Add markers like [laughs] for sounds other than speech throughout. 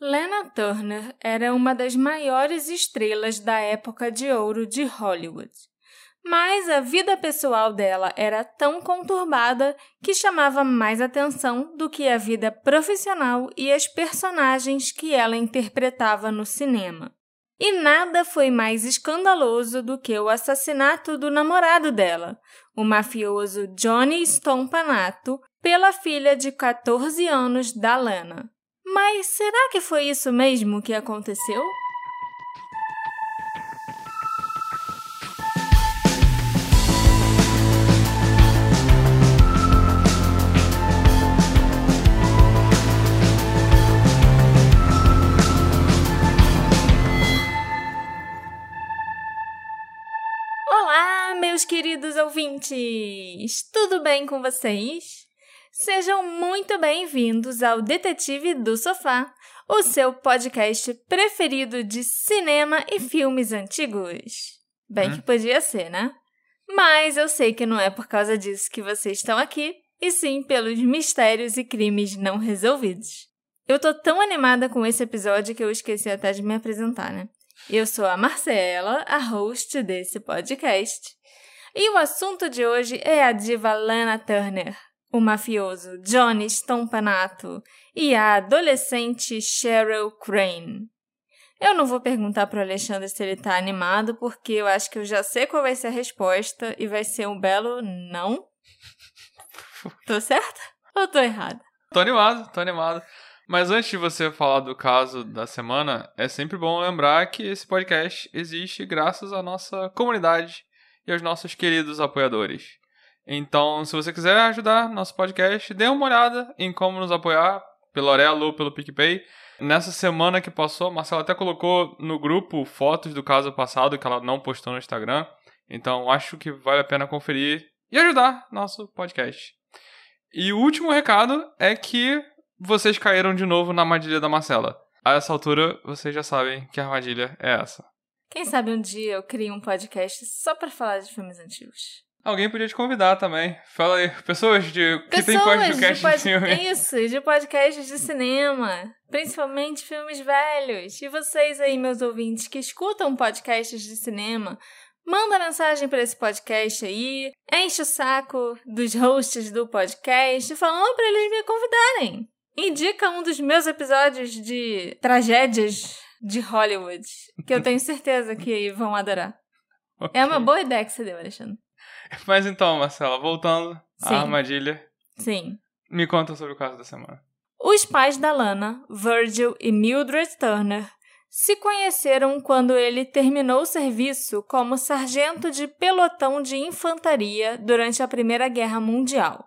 Lena Turner era uma das maiores estrelas da época de ouro de Hollywood. Mas a vida pessoal dela era tão conturbada que chamava mais atenção do que a vida profissional e as personagens que ela interpretava no cinema. E nada foi mais escandaloso do que o assassinato do namorado dela, o mafioso Johnny Stompanato, pela filha de 14 anos da Lana. Mas será que foi isso mesmo que aconteceu? Olá, meus queridos ouvintes! Tudo bem com vocês? Sejam muito bem-vindos ao Detetive do Sofá, o seu podcast preferido de cinema e filmes antigos. Bem hum? que podia ser, né? Mas eu sei que não é por causa disso que vocês estão aqui, e sim pelos mistérios e crimes não resolvidos. Eu tô tão animada com esse episódio que eu esqueci até de me apresentar, né? Eu sou a Marcela, a host desse podcast. E o assunto de hoje é a diva Lana Turner, o mafioso Johnny Stompanato e a adolescente Cheryl Crane. Eu não vou perguntar para o Alexandre se ele está animado, porque eu acho que eu já sei qual vai ser a resposta e vai ser um belo não. [laughs] tô certa ou tô errada? Tô animado, tô animado. Mas antes de você falar do caso da semana, é sempre bom lembrar que esse podcast existe graças à nossa comunidade e aos nossos queridos apoiadores. Então, se você quiser ajudar nosso podcast, dê uma olhada em como nos apoiar, pelo Orelo ou pelo PicPay. Nessa semana que passou, a Marcela até colocou no grupo fotos do caso passado que ela não postou no Instagram. Então, acho que vale a pena conferir e ajudar nosso podcast. E o último recado é que vocês caíram de novo na armadilha da Marcela. A essa altura, vocês já sabem que a armadilha é essa. Quem sabe um dia eu crio um podcast só para falar de filmes antigos. Alguém podia te convidar também. Fala aí, pessoas de que tem podcast de, pod... de filme. Isso, de podcasts de cinema, principalmente filmes velhos. E vocês aí, meus ouvintes, que escutam podcasts de cinema, manda mensagem para esse podcast aí, enche o saco dos hosts do podcast, falando para eles me convidarem. Indica um dos meus episódios de tragédias de Hollywood, que eu tenho certeza que vão adorar. Okay. É uma boa ideia que você deu, Alexandre. [laughs] Mas então, Marcela, voltando Sim. à armadilha. Sim. Me conta sobre o caso da semana. Os pais da Lana, Virgil e Mildred Turner, se conheceram quando ele terminou o serviço como sargento de pelotão de infantaria durante a Primeira Guerra Mundial.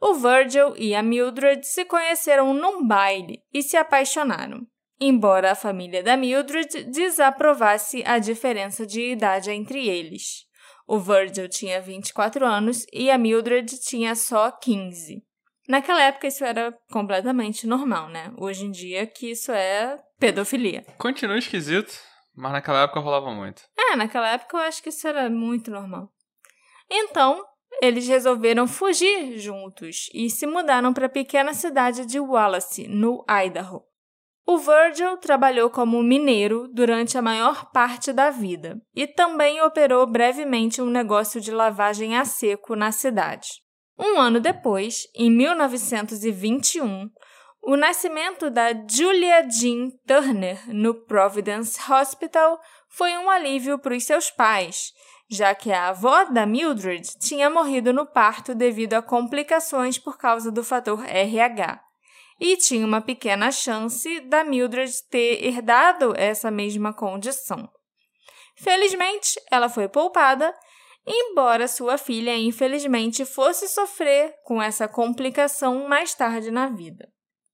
O Virgil e a Mildred se conheceram num baile e se apaixonaram, embora a família da Mildred desaprovasse a diferença de idade entre eles. O Virgil tinha 24 anos e a Mildred tinha só 15. Naquela época isso era completamente normal, né? Hoje em dia que isso é pedofilia. Continua esquisito, mas naquela época rolava muito. É, naquela época eu acho que isso era muito normal. Então, eles resolveram fugir juntos e se mudaram para a pequena cidade de Wallace, no Idaho. O Virgil trabalhou como mineiro durante a maior parte da vida e também operou brevemente um negócio de lavagem a seco na cidade. Um ano depois, em 1921, o nascimento da Julia Jean Turner no Providence Hospital foi um alívio para os seus pais, já que a avó da Mildred tinha morrido no parto devido a complicações por causa do fator RH e tinha uma pequena chance da Mildred ter herdado essa mesma condição. Felizmente, ela foi poupada, embora sua filha infelizmente fosse sofrer com essa complicação mais tarde na vida.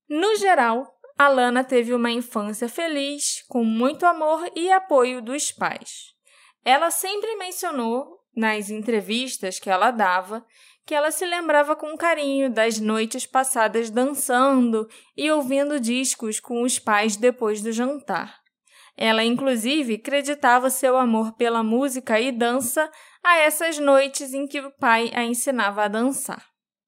No geral, Alana teve uma infância feliz, com muito amor e apoio dos pais. Ela sempre mencionou, nas entrevistas que ela dava, que ela se lembrava com carinho das noites passadas dançando e ouvindo discos com os pais depois do jantar. Ela, inclusive, creditava seu amor pela música e dança a essas noites em que o pai a ensinava a dançar.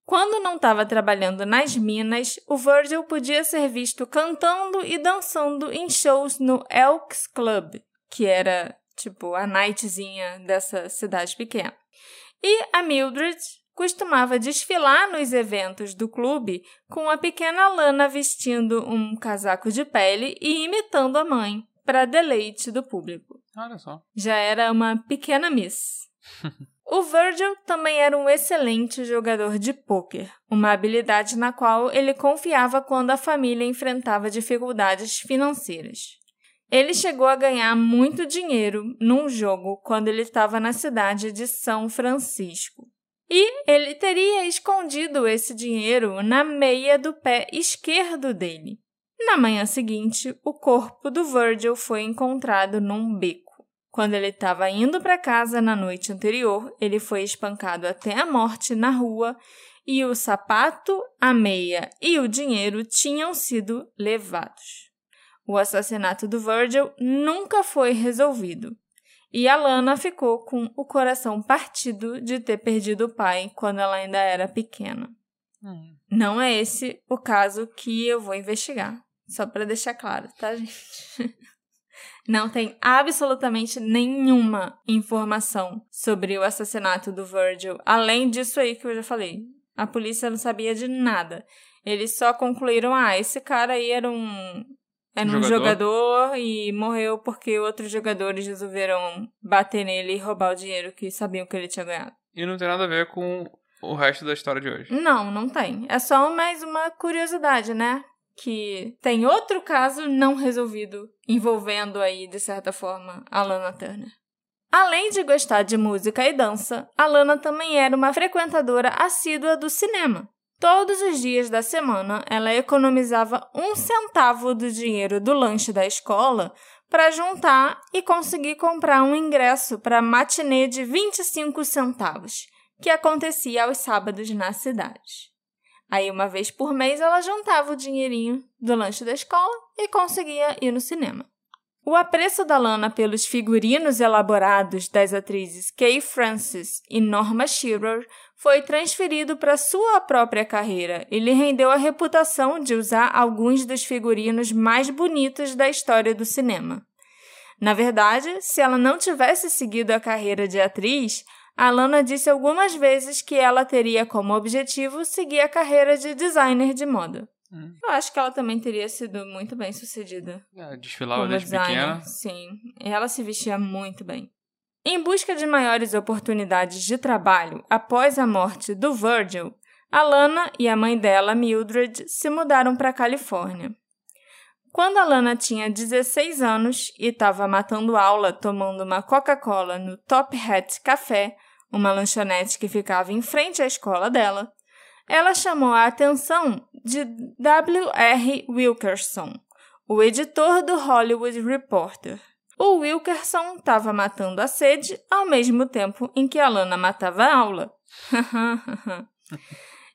Quando não estava trabalhando nas minas, o Virgil podia ser visto cantando e dançando em shows no Elks Club, que era tipo a nightzinha dessa cidade pequena. E a Mildred costumava desfilar nos eventos do clube com a pequena Lana vestindo um casaco de pele e imitando a mãe, para deleite do público. Olha só. Já era uma pequena miss. [laughs] O Virgil também era um excelente jogador de pôquer, uma habilidade na qual ele confiava quando a família enfrentava dificuldades financeiras. Ele chegou a ganhar muito dinheiro num jogo quando ele estava na cidade de São Francisco. E ele teria escondido esse dinheiro na meia do pé esquerdo dele. Na manhã seguinte, o corpo do Virgil foi encontrado num beco. Quando ele estava indo para casa na noite anterior, ele foi espancado até a morte na rua e o sapato, a meia e o dinheiro tinham sido levados. O assassinato do Virgil nunca foi resolvido. E a Lana ficou com o coração partido de ter perdido o pai quando ela ainda era pequena. Hum. Não é esse o caso que eu vou investigar. Só para deixar claro, tá, gente? [laughs] Não tem absolutamente nenhuma informação sobre o assassinato do Virgil, além disso aí que eu já falei. A polícia não sabia de nada. Eles só concluíram: ah, esse cara aí era um era um jogador. jogador. e morreu porque outros jogadores resolveram bater nele e roubar o dinheiro que sabiam que ele tinha ganhado. E não tem nada a ver com o resto da história de hoje. Não, não tem. É só mais uma curiosidade, né? Que tem outro caso não resolvido envolvendo aí, de certa forma, a Lana Turner. Além de gostar de música e dança, a Lana também era uma frequentadora assídua do cinema. Todos os dias da semana, ela economizava um centavo do dinheiro do lanche da escola para juntar e conseguir comprar um ingresso para a matinê de 25 centavos, que acontecia aos sábados na cidade. Aí, uma vez por mês, ela juntava o dinheirinho do lanche da escola e conseguia ir no cinema. O apreço da Lana pelos figurinos elaborados das atrizes Kay Francis e Norma Shearer foi transferido para sua própria carreira e lhe rendeu a reputação de usar alguns dos figurinos mais bonitos da história do cinema. Na verdade, se ela não tivesse seguido a carreira de atriz, Alana disse algumas vezes que ela teria como objetivo seguir a carreira de designer de moda. Hum. Eu acho que ela também teria sido muito bem sucedida. É, desfilava desde designer. pequena. Sim, ela se vestia muito bem. Em busca de maiores oportunidades de trabalho após a morte do Virgil, Alana e a mãe dela, Mildred, se mudaram para a Califórnia. Quando Alana tinha 16 anos e estava matando aula tomando uma Coca-Cola no Top Hat Café, uma lanchonete que ficava em frente à escola dela, ela chamou a atenção de W.R. Wilkerson, o editor do Hollywood Reporter. O Wilkerson estava matando a sede ao mesmo tempo em que a Lana matava a aula. [laughs]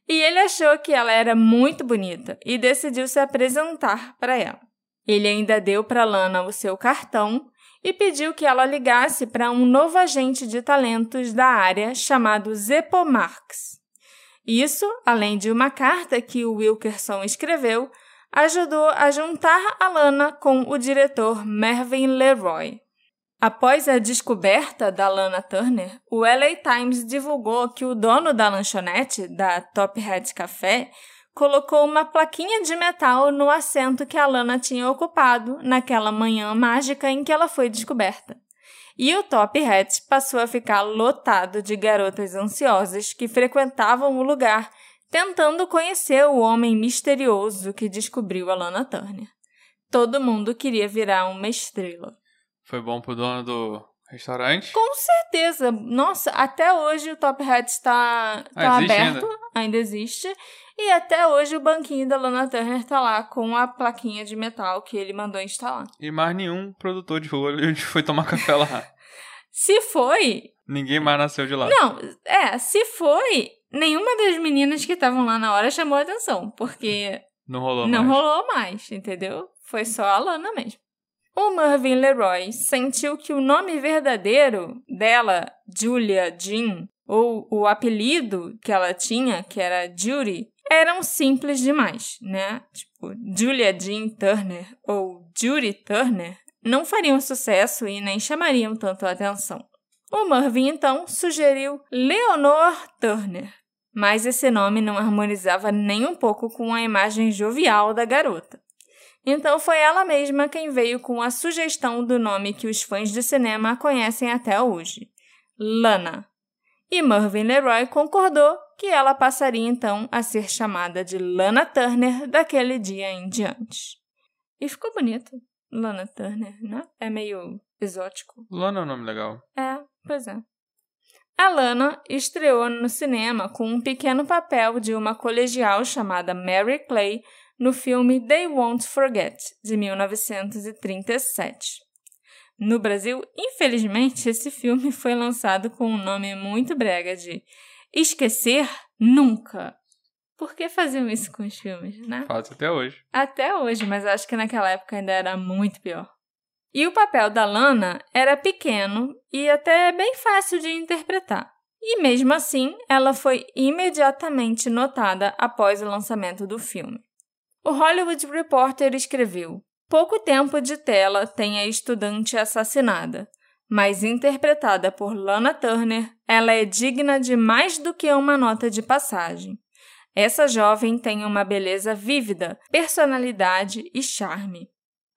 e ele achou que ela era muito bonita e decidiu se apresentar para ela. Ele ainda deu para Lana o seu cartão e pediu que ela ligasse para um novo agente de talentos da área chamado Zeppo Marx. Isso, além de uma carta que o Wilkerson escreveu ajudou a juntar a Lana com o diretor Mervyn Leroy. Após a descoberta da Lana Turner, o LA Times divulgou que o dono da lanchonete, da Top Hat Café, colocou uma plaquinha de metal no assento que a Lana tinha ocupado naquela manhã mágica em que ela foi descoberta. E o Top Hat passou a ficar lotado de garotas ansiosas que frequentavam o lugar tentando conhecer o homem misterioso que descobriu a Lana Turner. Todo mundo queria virar uma estrela. Foi bom pro dono do restaurante? Com certeza. Nossa, até hoje o Top Hat está tá, tá ah, aberto, ainda. ainda existe. E até hoje o banquinho da Lana Turner tá lá com a plaquinha de metal que ele mandou instalar. E mais nenhum produtor de olho [laughs] foi tomar café lá. se foi. Ninguém mais nasceu de lá. Não, é, se foi, nenhuma das meninas que estavam lá na hora chamou atenção, porque não rolou não mais. rolou mais, entendeu? Foi só a Lana mesmo. O Mervyn Leroy sentiu que o nome verdadeiro dela, Julia Jean, ou o apelido que ela tinha, que era Judy, eram simples demais, né? Tipo, Julia Jean Turner ou Judy Turner não fariam sucesso e nem chamariam tanto a atenção. O Mervyn então sugeriu Leonor Turner, mas esse nome não harmonizava nem um pouco com a imagem jovial da garota. Então foi ela mesma quem veio com a sugestão do nome que os fãs de cinema conhecem até hoje: Lana. E Mervyn Leroy concordou que ela passaria então a ser chamada de Lana Turner daquele dia em diante. E ficou bonito. Lana Turner, né? É meio exótico. Lana é um nome legal. É, pois é. A Lana estreou no cinema com um pequeno papel de uma colegial chamada Mary Clay no filme They Won't Forget, de 1937. No Brasil, infelizmente, esse filme foi lançado com um nome muito brega de Esquecer Nunca. Por que faziam isso com os filmes, né? Faz até hoje. Até hoje, mas acho que naquela época ainda era muito pior. E o papel da Lana era pequeno e até bem fácil de interpretar. E mesmo assim, ela foi imediatamente notada após o lançamento do filme. O Hollywood Reporter escreveu: Pouco tempo de tela tem a estudante assassinada, mas interpretada por Lana Turner, ela é digna de mais do que uma nota de passagem. Essa jovem tem uma beleza vívida, personalidade e charme.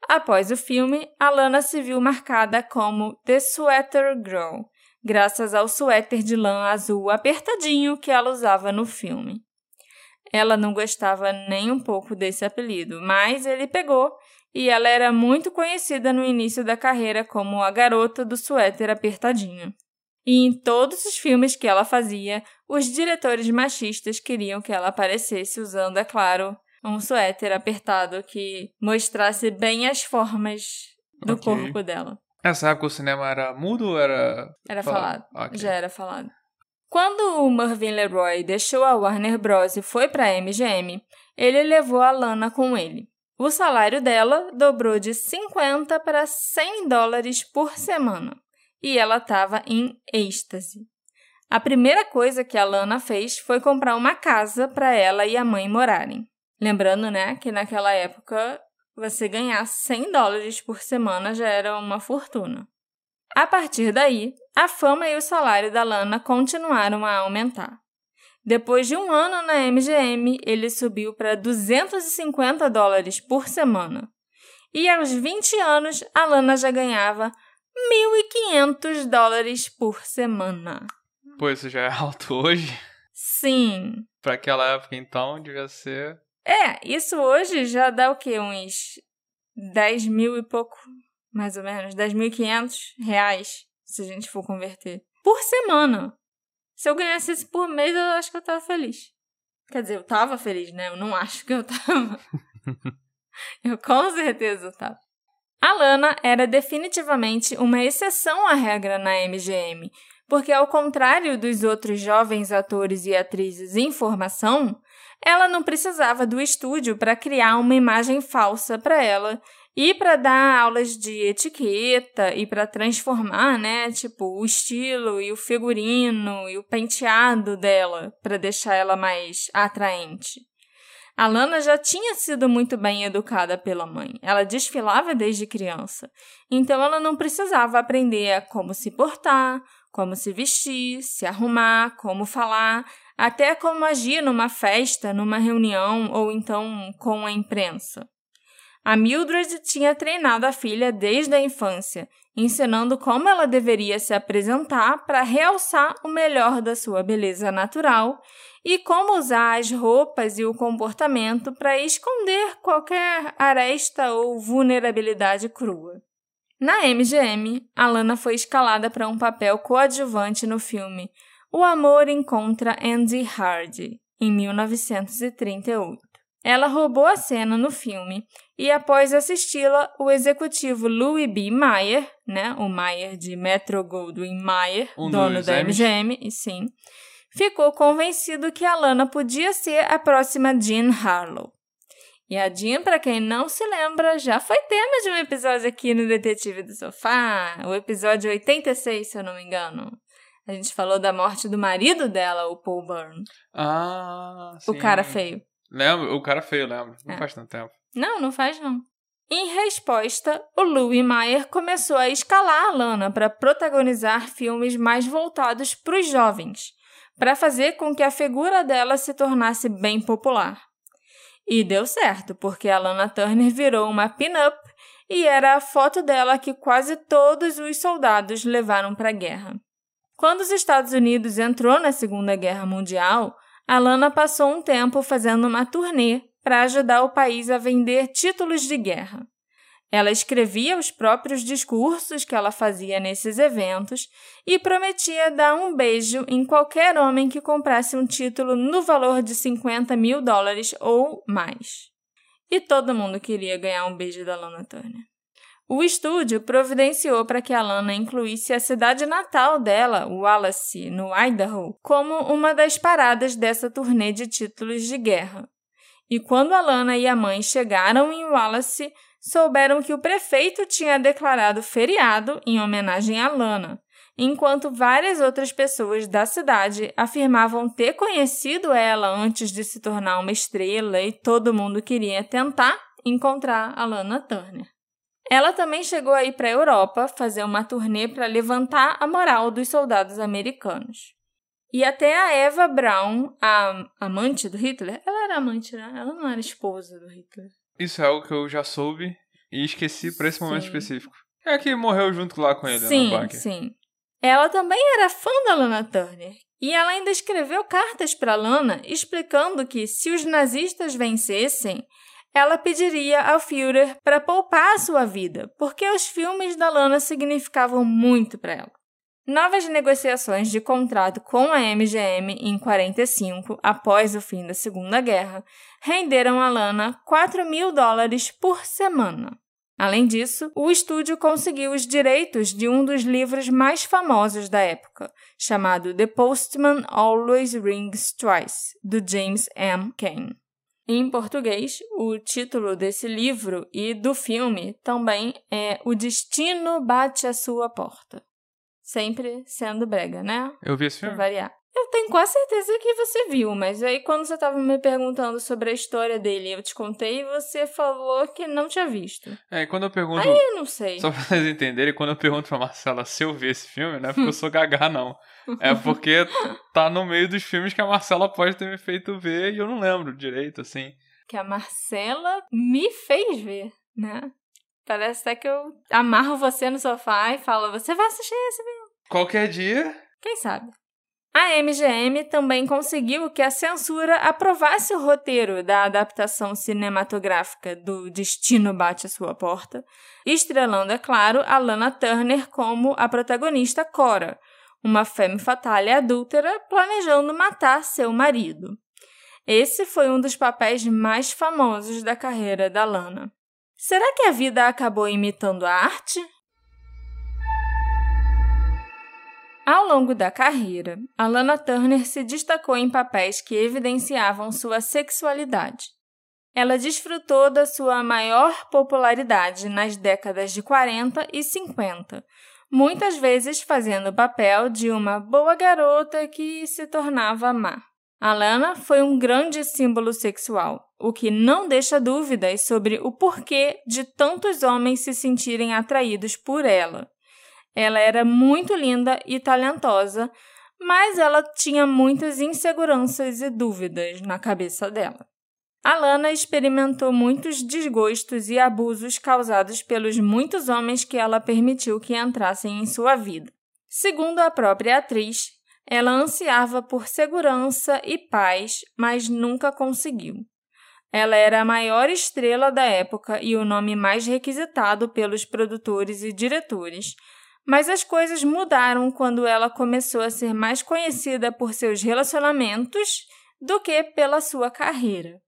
Após o filme, a Lana se viu marcada como The Sweater Girl, graças ao suéter de lã azul apertadinho que ela usava no filme. Ela não gostava nem um pouco desse apelido, mas ele pegou e ela era muito conhecida no início da carreira como a garota do suéter apertadinho. E em todos os filmes que ela fazia, os diretores machistas queriam que ela aparecesse usando, é claro, um suéter apertado que mostrasse bem as formas do okay. corpo dela. Nessa época o cinema era mudo ou era. Era falado. falado. Okay. Já era falado. Quando o Mervyn Leroy deixou a Warner Bros. e foi para a MGM, ele levou a Lana com ele. O salário dela dobrou de 50 para 100 dólares por semana e ela estava em êxtase. A primeira coisa que a Lana fez foi comprar uma casa para ela e a mãe morarem. Lembrando, né, que naquela época você ganhar 100 dólares por semana já era uma fortuna. A partir daí, a fama e o salário da Lana continuaram a aumentar. Depois de um ano na MGM, ele subiu para 250 dólares por semana. E aos 20 anos, a Lana já ganhava 1.500 dólares por semana. Pô, isso já é alto hoje? Sim. Para aquela época, então, devia ser. É, isso hoje já dá o quê? Uns 10 mil e pouco, mais ou menos. 10.500 reais, se a gente for converter. Por semana. Se eu ganhasse isso por mês, eu acho que eu tava feliz. Quer dizer, eu tava feliz, né? Eu não acho que eu tava. [laughs] eu com certeza tava. A Lana era definitivamente uma exceção à regra na MGM, porque, ao contrário dos outros jovens atores e atrizes em formação, ela não precisava do estúdio para criar uma imagem falsa para ela e para dar aulas de etiqueta e para transformar, né, tipo, o estilo e o figurino e o penteado dela para deixar ela mais atraente. A Lana já tinha sido muito bem educada pela mãe. Ela desfilava desde criança. Então ela não precisava aprender como se portar, como se vestir, se arrumar, como falar, até como agir numa festa, numa reunião ou então com a imprensa. A Mildred tinha treinado a filha desde a infância, ensinando como ela deveria se apresentar para realçar o melhor da sua beleza natural e como usar as roupas e o comportamento para esconder qualquer aresta ou vulnerabilidade crua. Na MGM, Alana foi escalada para um papel coadjuvante no filme O Amor Encontra Andy Hardy, em 1938. Ela roubou a cena no filme e, após assisti-la, o executivo Louis B. Mayer, né, o Mayer de Metro Goldwyn Mayer, um dono da MGM, e sim, ficou convencido que a Lana podia ser a próxima Jean Harlow. E a Jean, para quem não se lembra, já foi tema de um episódio aqui no Detetive do Sofá, o episódio 86, se eu não me engano. A gente falou da morte do marido dela, o Paul Byrne. Ah, sim. O cara feio. Lembro, o cara feio, lembro. Não É. faz tanto tempo. Não, não faz não. Em resposta, o Louis Mayer começou a escalar a Lana para protagonizar filmes mais voltados para os jovens, para fazer com que a figura dela se tornasse bem popular. E deu certo, porque a Lana Turner virou uma pin-up e era a foto dela que quase todos os soldados levaram para a guerra. Quando os Estados Unidos entrou na Segunda Guerra Mundial, a Lana passou um tempo fazendo uma turnê para ajudar o país a vender títulos de guerra. Ela escrevia os próprios discursos que ela fazia nesses eventos e prometia dar um beijo em qualquer homem que comprasse um título no valor de 50 mil dólares ou mais. E todo mundo queria ganhar um beijo da Lana Turner. O estúdio providenciou para que a Lana incluísse a cidade natal dela, Wallace, no Idaho, como uma das paradas dessa turnê de títulos de guerra. E quando a Lana e a mãe chegaram em Wallace, souberam que o prefeito tinha declarado feriado em homenagem a Lana, enquanto várias outras pessoas da cidade afirmavam ter conhecido ela antes de se tornar uma estrela e todo mundo queria tentar encontrar a Lana Turner. Ela também chegou a ir para a Europa fazer uma turnê para levantar a moral dos soldados americanos. E até a Eva Braun, a amante do Hitler, ela era amante, né? Ela não era esposa do Hitler. Isso é algo que eu já soube e esqueci pra esse momento Sim. específico. É que morreu junto lá com ele no sim, sim. Ela também era fã da Lana Turner. E ela ainda escreveu cartas para Lana explicando que se os nazistas vencessem, ela pediria ao Führer para poupar sua vida, porque os filmes da Lana significavam muito para ela. Novas negociações de contrato com a MGM em 45, após o fim da Segunda Guerra, renderam a Lana 4 mil dólares por semana. Além disso, o estúdio conseguiu os direitos de um dos livros mais famosos da época, chamado The Postman Always Rings Twice, do James M. Cain. Em português, o título desse livro e do filme também é O Destino Bate à Sua Porta. Sempre sendo brega, né? Eu vi esse Pra filme? variar. Eu tenho quase certeza que você viu, mas aí quando você estava me perguntando sobre a história dele, eu te contei e você falou que não tinha visto. É, e quando eu pergunto. Eu não sei. Só pra vocês entenderem, quando eu pergunto pra Marcela se eu vi esse filme, não é porque eu sou gagá, não. É porque tá no meio dos filmes que a Marcela pode ter me feito ver e eu não lembro direito, assim. Que a Marcela me fez ver, né? Parece até que eu amarro você no sofá e falo, você vai assistir esse filme. Qualquer dia. Quem sabe? A MGM também conseguiu que a censura aprovasse o roteiro da adaptação cinematográfica do Destino Bate à Sua Porta, estrelando, é claro, a Lana Turner como a protagonista Cora, uma femme fatale adúltera planejando matar seu marido. Esse foi um dos papéis mais famosos da carreira da Lana. Será que a vida acabou imitando a arte? Ao longo da carreira, a Lana Turner se destacou em papéis que evidenciavam sua sexualidade. Ela desfrutou da sua maior popularidade nas décadas de 40 e 50, muitas vezes fazendo o papel de uma boa garota que se tornava má. A Lana foi um grande símbolo sexual, o que não deixa dúvidas sobre o porquê de tantos homens se sentirem atraídos por ela. Ela era muito linda e talentosa, mas ela tinha muitas inseguranças e dúvidas na cabeça dela. A Lana experimentou muitos desgostos e abusos causados pelos muitos homens que ela permitiu que entrassem em sua vida. Segundo a própria atriz, ela ansiava por segurança e paz, mas nunca conseguiu. Ela era a maior estrela da época e o nome mais requisitado pelos produtores e diretores, mas as coisas mudaram quando ela começou a ser mais conhecida por seus relacionamentos do que pela sua carreira.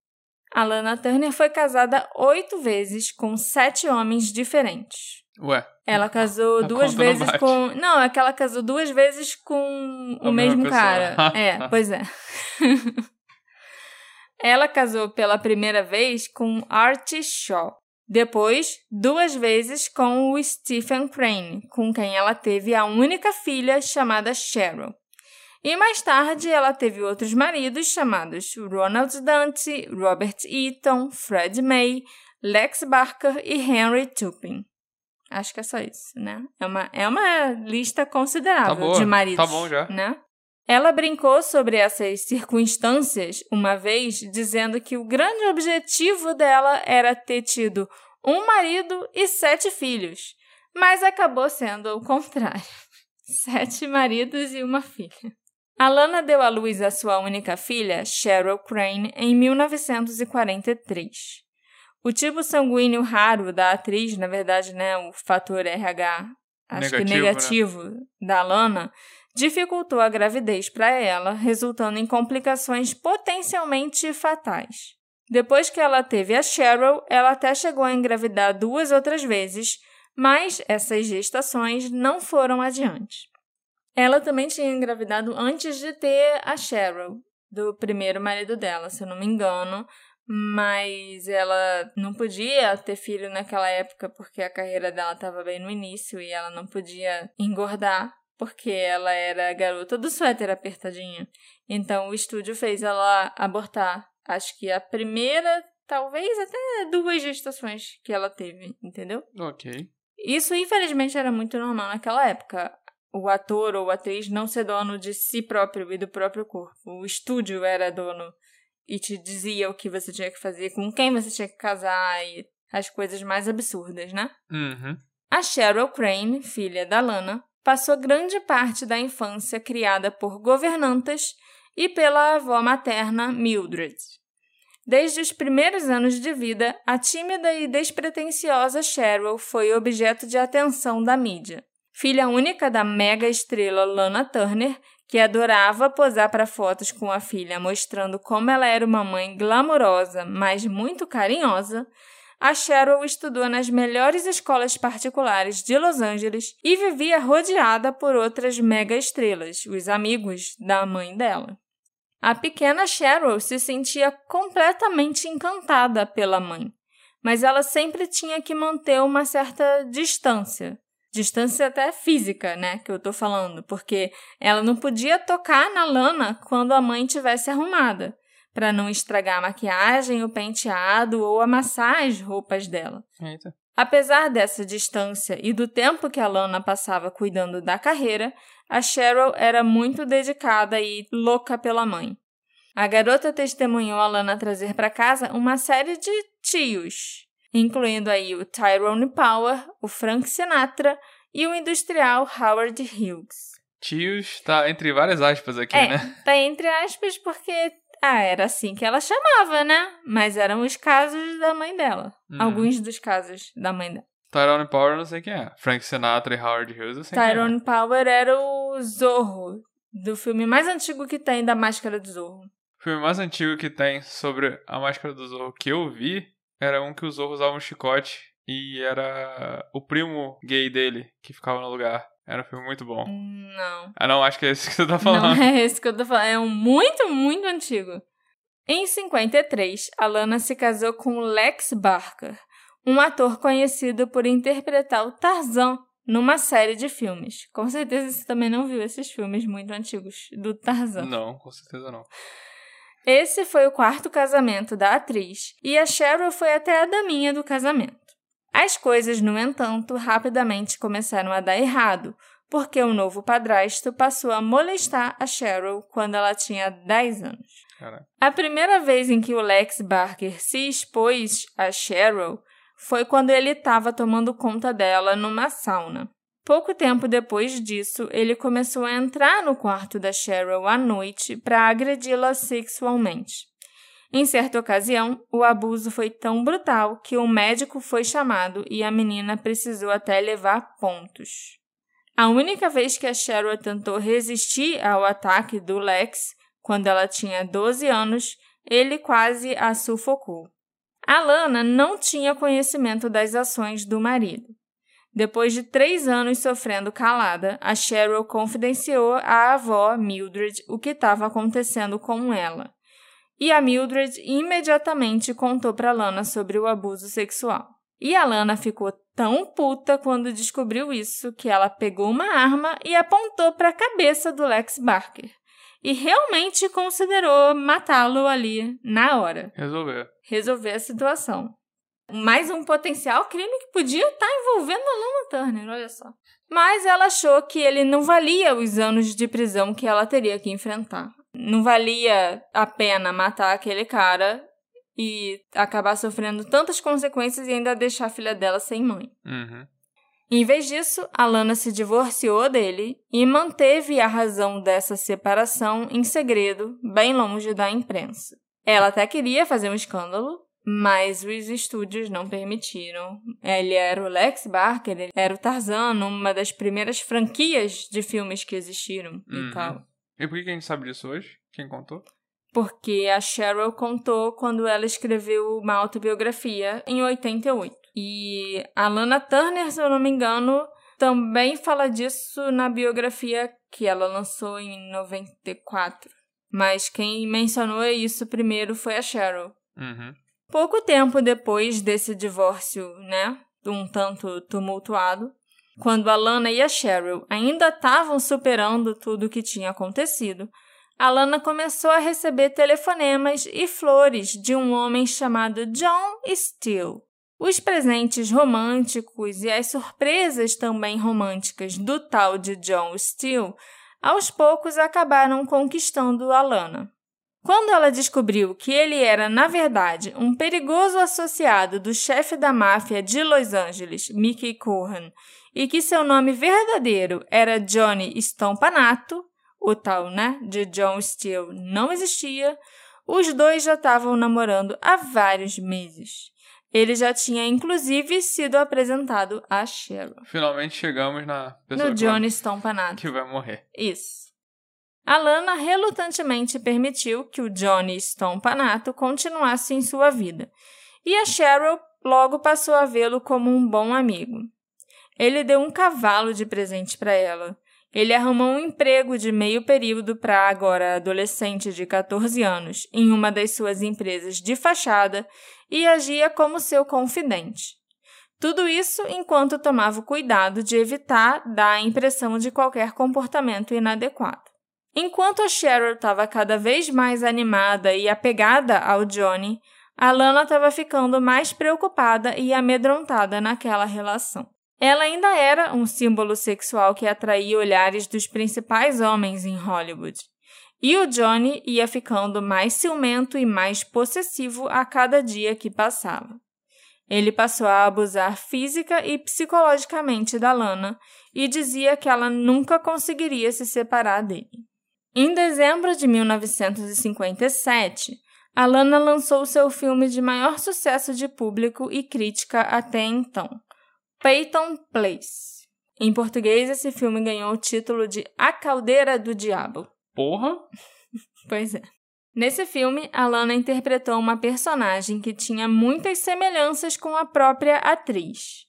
A Lana Turner foi casada oito vezes com sete homens diferentes. Ué. Ela casou duas não vezes bate. com. Não, é que ela casou duas vezes com o mesma mesmo cara. É, [laughs] pois é. [laughs] ela casou pela primeira vez com Artie Shaw. Depois, duas vezes com o Stephen Crane, com quem ela teve a única filha chamada Cheryl. E mais tarde ela teve outros maridos chamados Ronald Dante, Robert Eaton, Fred May, Lex Barker e Henry Turpin. Acho que é só isso, né? É uma, é uma lista considerável Tá de maridos. Tá bom já. Né? Ela brincou sobre essas circunstâncias uma vez, dizendo que o grande objetivo dela era ter tido um marido e sete filhos, mas acabou sendo o contrário: [laughs] sete maridos e uma filha. Alana deu à luz a sua única filha, Cheryl Crane, em 1943. O tipo sanguíneo raro da atriz, na verdade, né, o fator RH, acho que Negativo, né? negativo da Lana, dificultou a gravidez para ela, resultando em complicações potencialmente fatais. Depois que ela teve a Cheryl, ela até chegou a engravidar duas outras vezes, mas essas gestações não foram adiante. Ela também tinha engravidado antes de ter a Cheryl, do primeiro marido dela, se eu não me engano, mas ela não podia ter filho naquela época porque a carreira dela estava bem no início e ela não podia engordar porque ela era a garota do suéter apertadinho. Então o estúdio fez ela abortar. Acho que a primeira, talvez até duas gestações que ela teve, entendeu? Ok. Isso, infelizmente, era muito normal naquela época. O ator ou atriz não ser dono de si próprio e do próprio corpo. O estúdio era dono e te dizia o que você tinha que fazer, com quem você tinha que casar e as coisas mais absurdas, né? Uhum. A Cheryl Crane, filha da Lana, passou grande parte da infância criada por governantas e pela avó materna Mildred. Desde os primeiros anos de vida, a tímida e despretensiosa Cheryl foi objeto de atenção da mídia. Filha única da mega estrela Lana Turner, que adorava posar para fotos com a filha mostrando como ela era uma mãe glamourosa, mas muito carinhosa, a Cheryl estudou nas melhores escolas particulares de Los Angeles e vivia rodeada por outras mega estrelas, os amigos da mãe dela. A pequena Cheryl se sentia completamente encantada pela mãe, mas ela sempre tinha que manter uma certa distância. Distância até física, né, que eu tô falando, porque ela não podia tocar na Lana quando a mãe tivesse arrumada, para não estragar a maquiagem, o penteado ou amassar as roupas dela. Eita. Apesar dessa distância e do tempo que a Lana passava cuidando da carreira, a Cheryl era muito dedicada e louca pela mãe. A garota testemunhou a Lana trazer para casa uma série de tios, incluindo aí o Tyrone Power, o Frank Sinatra e o industrial Howard Hughes. Tios tá entre várias aspas aqui, é, né? tá entre aspas porque ah, era assim que ela chamava, né? Mas eram os casos da mãe dela. Uhum. Alguns dos casos da mãe dela. Tyrone Power não sei quem é. Frank Sinatra e Howard Hughes eu sei Tyrone Power era o Zorro, do filme mais antigo que tem da Máscara do Zorro. quem é. O filme mais antigo que tem sobre a máscara do Zorro que eu vi era um que o Zorro usava um chicote e era o primo gay dele que ficava no lugar. Era um filme muito bom. Não. Ah, não, acho que é esse que você tá falando. Não [laughs] é esse que eu tô falando. É um muito, muito antigo. Em 53, Alana se casou com Lex Barker, um ator conhecido por interpretar o Tarzan numa série de filmes. Com certeza você também não viu esses filmes muito antigos do Tarzan. Não, com certeza não. Esse foi o quarto casamento da atriz e a Cheryl foi até a daminha do casamento. As coisas, no entanto, rapidamente começaram a dar errado, porque o novo padrasto passou a molestar a Cheryl quando ela tinha 10 anos. Caraca. A primeira vez em que o Lex Barker se expôs a Cheryl foi quando ele estava tomando conta dela numa sauna. Pouco tempo depois disso, ele começou a entrar no quarto da Cheryl à noite para agredi-la sexualmente. Em certa ocasião, o abuso foi tão brutal que um médico foi chamado e a menina precisou até levar pontos. A única vez que a Cheryl tentou resistir ao ataque do Lex, quando ela tinha 12 anos, ele quase a sufocou. A Lana não tinha conhecimento das ações do marido. Depois de três anos sofrendo calada, a Cheryl confidenciou à avó Mildred o que estava acontecendo com ela. E a Mildred imediatamente contou para Lana sobre o abuso sexual. E a Lana ficou tão puta quando descobriu isso que ela pegou uma arma e apontou para a cabeça do Lex Barker. E realmente considerou matá-lo ali na hora. Resolver. Resolver a situação. Mais um potencial crime que podia estar envolvendo a Lana Turner, olha só. Mas ela achou que ele não valia os anos de prisão que ela teria que enfrentar. Não valia a pena matar aquele cara e acabar sofrendo tantas consequências e ainda deixar a filha dela sem mãe. Uhum. Em vez disso, a Lana se divorciou dele e manteve a razão dessa separação em segredo, bem longe da imprensa. Ela até queria fazer um escândalo, mas os estúdios não permitiram. Ele era o Lex Barker, ele era o Tarzan, uma das primeiras franquias de filmes que existiram Uhum. e tal. E por que a gente sabe disso hoje? Quem contou? Porque a Cheryl contou quando ela escreveu uma autobiografia em 88. E a Lana Turner, se eu não me engano, também fala disso na biografia que ela lançou em 94. Mas quem mencionou isso primeiro foi a Cheryl. Uhum. Pouco tempo depois desse divórcio, né, um tanto tumultuado, quando a Lana e a Cheryl ainda estavam superando tudo o que tinha acontecido, a Lana começou a receber telefonemas e flores de um homem chamado John Steele. Os presentes românticos e as surpresas também românticas do tal de John Steele aos poucos acabaram conquistando a Lana. Quando ela descobriu que ele era, na verdade, um perigoso associado do chefe da máfia de Los Angeles, Mickey Cohen, e que seu nome verdadeiro era Johnny Stompanato, o tal, né, de John Steele não existia, os dois já estavam namorando há vários meses. Ele já tinha, inclusive, sido apresentado a Cheryl. Finalmente chegamos na pessoa No que Johnny Stompanato. que vai morrer. Isso. A Lana relutantemente permitiu que o Johnny Stompanato continuasse em sua vida, e a Cheryl logo passou a vê-lo como um bom amigo. Ele deu um cavalo de presente para ela. Ele arrumou um emprego de meio período para agora adolescente de 14 anos em uma das suas empresas de fachada e agia como seu confidente. Tudo isso enquanto tomava o cuidado de evitar dar a impressão de qualquer comportamento inadequado. Enquanto a Cheryl estava cada vez mais animada e apegada ao Johnny, a Lana estava ficando mais preocupada e amedrontada naquela relação. Ela ainda era um símbolo sexual que atraía olhares dos principais homens em Hollywood. E o Johnny ia ficando mais ciumento e mais possessivo a cada dia que passava. Ele passou a abusar física e psicologicamente da Lana e dizia que ela nunca conseguiria se separar dele. Em dezembro de 1957, a Lana lançou seu filme de maior sucesso de público e crítica até então, Peyton Place. Em português, esse filme ganhou o título de A Caldeira do Diabo. Porra? [laughs] Pois é. Nesse filme, a Lana interpretou uma personagem que tinha muitas semelhanças com a própria atriz.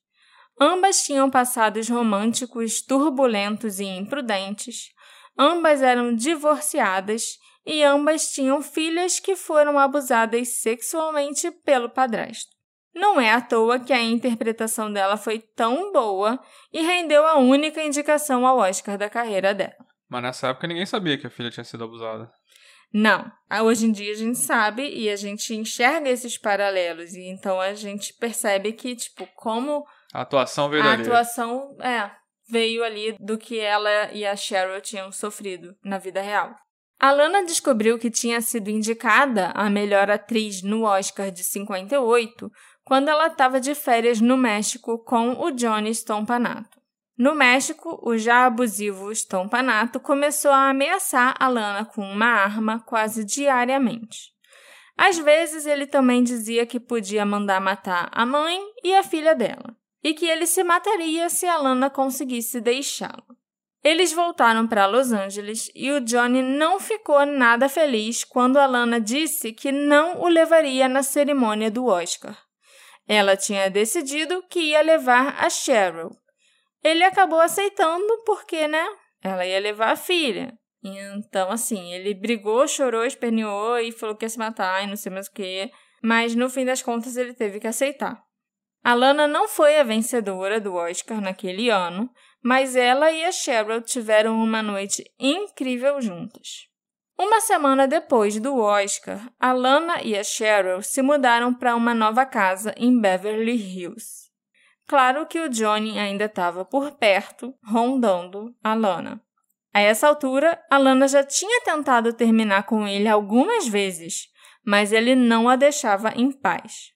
Ambas tinham passados românticos turbulentos e imprudentes, ambas eram divorciadas e ambas tinham filhas que foram abusadas sexualmente pelo padrasto. Não é à toa que a interpretação dela foi tão boa e rendeu a única indicação ao Oscar da carreira dela. Mas nessa época ninguém sabia que a filha tinha sido abusada. Não. Ah, Hoje em dia a gente sabe e a gente enxerga esses paralelos. E então a gente percebe que, tipo, como A atuação veio a dali. atuação é, veio ali do que ela e a Cheryl tinham sofrido na vida real. A Lana descobriu que tinha sido indicada a melhor atriz no Oscar de 58 quando ela estava de férias no México com o Johnny Stompanato. No México, o já abusivo Stompanato começou a ameaçar a Lana com uma arma quase diariamente. Às vezes, ele também dizia que podia mandar matar a mãe e a filha dela, e que ele se mataria se a Lana conseguisse deixá-lo. Eles voltaram para Los Angeles e o Johnny não ficou nada feliz quando a Lana disse que não o levaria na cerimônia do Oscar. Ela tinha decidido que ia levar a Cheryl. Ele acabou aceitando porque, né? Ela ia levar a filha. Então, assim, ele brigou, chorou, esperneou e falou que ia se matar e não sei mais o que. Mas no fim das contas ele teve que aceitar. A Lana não foi a vencedora do Oscar naquele ano, mas ela e a Cheryl tiveram uma noite incrível juntas. Uma semana depois do Oscar, a Lana e a Cheryl se mudaram para uma nova casa em Beverly Hills. Claro que o Johnny ainda estava por perto, rondando a Lana. A essa altura, a Lana já tinha tentado terminar com ele algumas vezes, mas ele não a deixava em paz.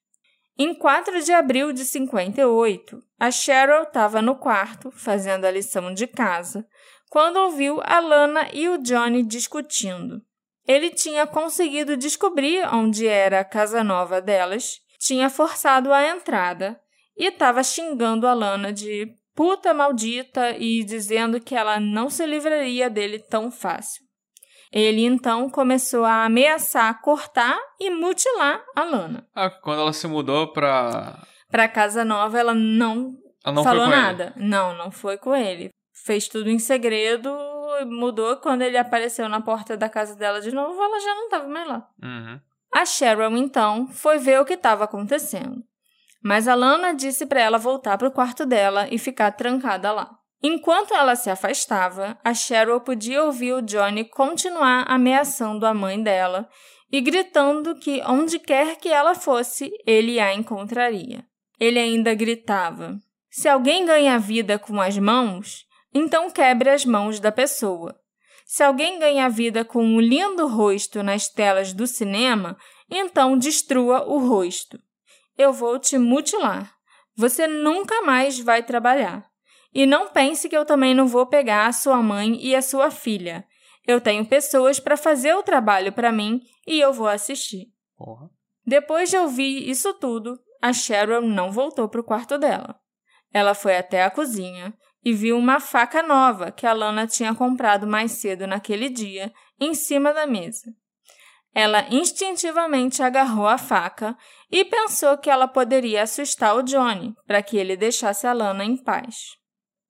Em 4 de abril de 58, a Cheryl estava no quarto, fazendo a lição de casa, quando ouviu a Lana e o Johnny discutindo. Ele tinha conseguido descobrir onde era a casa nova delas, tinha forçado a entrada e estava xingando a Lana de puta maldita e dizendo que ela não se livraria dele tão fácil. Ele então começou a ameaçar cortar e mutilar a Lana. Ah, quando ela se mudou pra. Pra casa nova, ela não, Ela não falou nada. Não, não foi com ele. Fez tudo em segredo, mudou. Quando ele apareceu na porta da casa dela de novo, ela já não estava mais lá. ele. Uhum. A Cheryl, então, foi ver o que estava acontecendo. Mas a Lana disse para ela voltar para o quarto dela e ficar trancada lá. Enquanto ela se afastava, a Cheryl podia ouvir o Johnny continuar ameaçando a mãe dela e gritando que onde quer que ela fosse, ele a encontraria. Ele ainda gritava: Se alguém ganha vida com as mãos, então quebre as mãos da pessoa. Se alguém ganha vida com um lindo rosto nas telas do cinema, então destrua o rosto. Eu vou te mutilar. Você nunca mais vai trabalhar. E não pense que eu também não vou pegar a sua mãe e a sua filha. Eu tenho pessoas para fazer o trabalho para mim e eu vou assistir. Porra. Depois de ouvir isso tudo, a Cheryl não voltou para o quarto dela. Ela foi até a cozinha e viu uma faca nova que a Lana tinha comprado mais cedo naquele dia em cima da mesa. Ela instintivamente agarrou a faca e pensou que ela poderia assustar o Johnny para que ele deixasse a Lana em paz.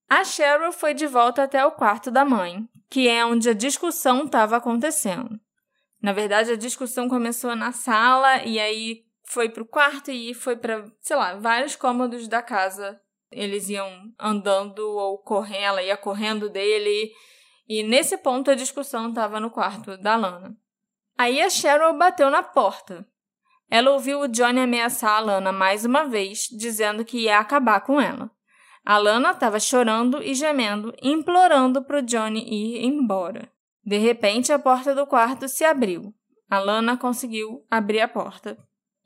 A Cheryl foi de volta até o quarto da mãe, que é onde a discussão estava acontecendo. Na verdade, a discussão começou na sala e aí foi para o quarto e foi para, sei lá, vários cômodos da casa. Eles iam andando ou correndo, ela ia correndo dele. E nesse ponto a discussão estava no quarto da Lana. Aí a Cheryl bateu na porta. Ela ouviu o Johnny ameaçar a Lana mais uma vez, dizendo que ia acabar com ela. A Lana estava chorando e gemendo, implorando para o Johnny ir embora. De repente, a porta do quarto se abriu. A Lana conseguiu abrir a porta.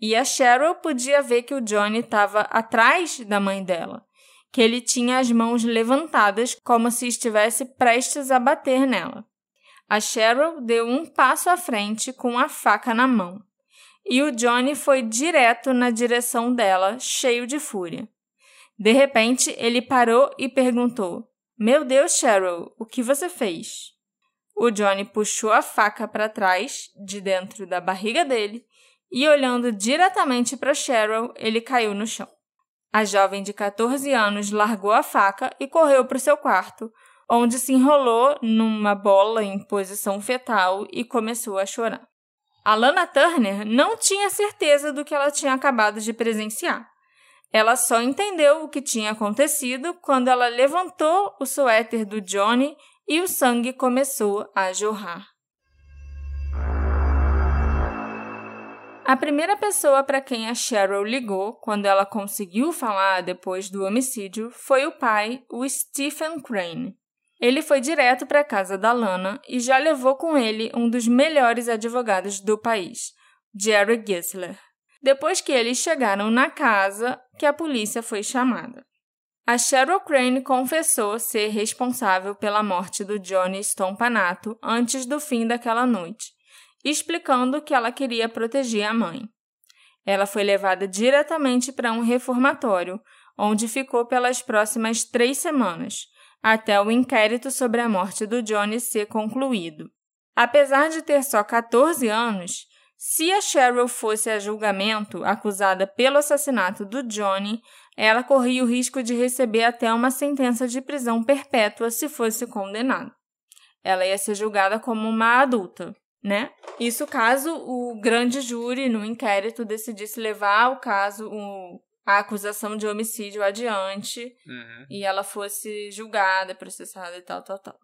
E a Cheryl podia ver que o Johnny estava atrás da mãe dela, que ele tinha as mãos levantadas como se estivesse prestes a bater nela. A Cheryl deu um passo à frente com a faca na mão. E o Johnny foi direto na direção dela, cheio de fúria. De repente, ele parou e perguntou: Meu Deus, Cheryl, o que você fez? O Johnny puxou a faca para trás, de dentro da barriga dele, e olhando diretamente para Cheryl, ele caiu no chão. A jovem de 14 anos largou a faca e correu para o seu quarto, onde se enrolou numa bola em posição fetal e começou a chorar. A Lana Turner não tinha certeza do que ela tinha acabado de presenciar. Ela só entendeu o que tinha acontecido quando ela levantou o suéter do Johnny e o sangue começou a jorrar. A primeira pessoa para quem a Cheryl ligou quando ela conseguiu falar depois do homicídio foi o pai, o Stephen Crane. Ele foi direto para a casa da Lana e já levou com ele um dos melhores advogados do país, Jerry Gisler. Depois que eles chegaram na casa, que a polícia foi chamada. A Cheryl Crane confessou ser responsável pela morte do Johnny Stompanato antes do fim daquela noite, explicando que ela queria proteger a mãe. Ela foi levada diretamente para um reformatório, onde ficou pelas próximas três semanas, até o inquérito sobre a morte do Johnny ser concluído. Apesar de ter só 14 anos, se a Cheryl fosse a julgamento acusada pelo assassinato do Johnny, ela corria o risco de receber até uma sentença de prisão perpétua se fosse condenada. Ela ia ser julgada como uma adulta, né? Isso caso o grande júri no inquérito decidisse levar o caso, o, a acusação de homicídio adiante Uhum. e ela fosse julgada, processada e tal, tal, tal.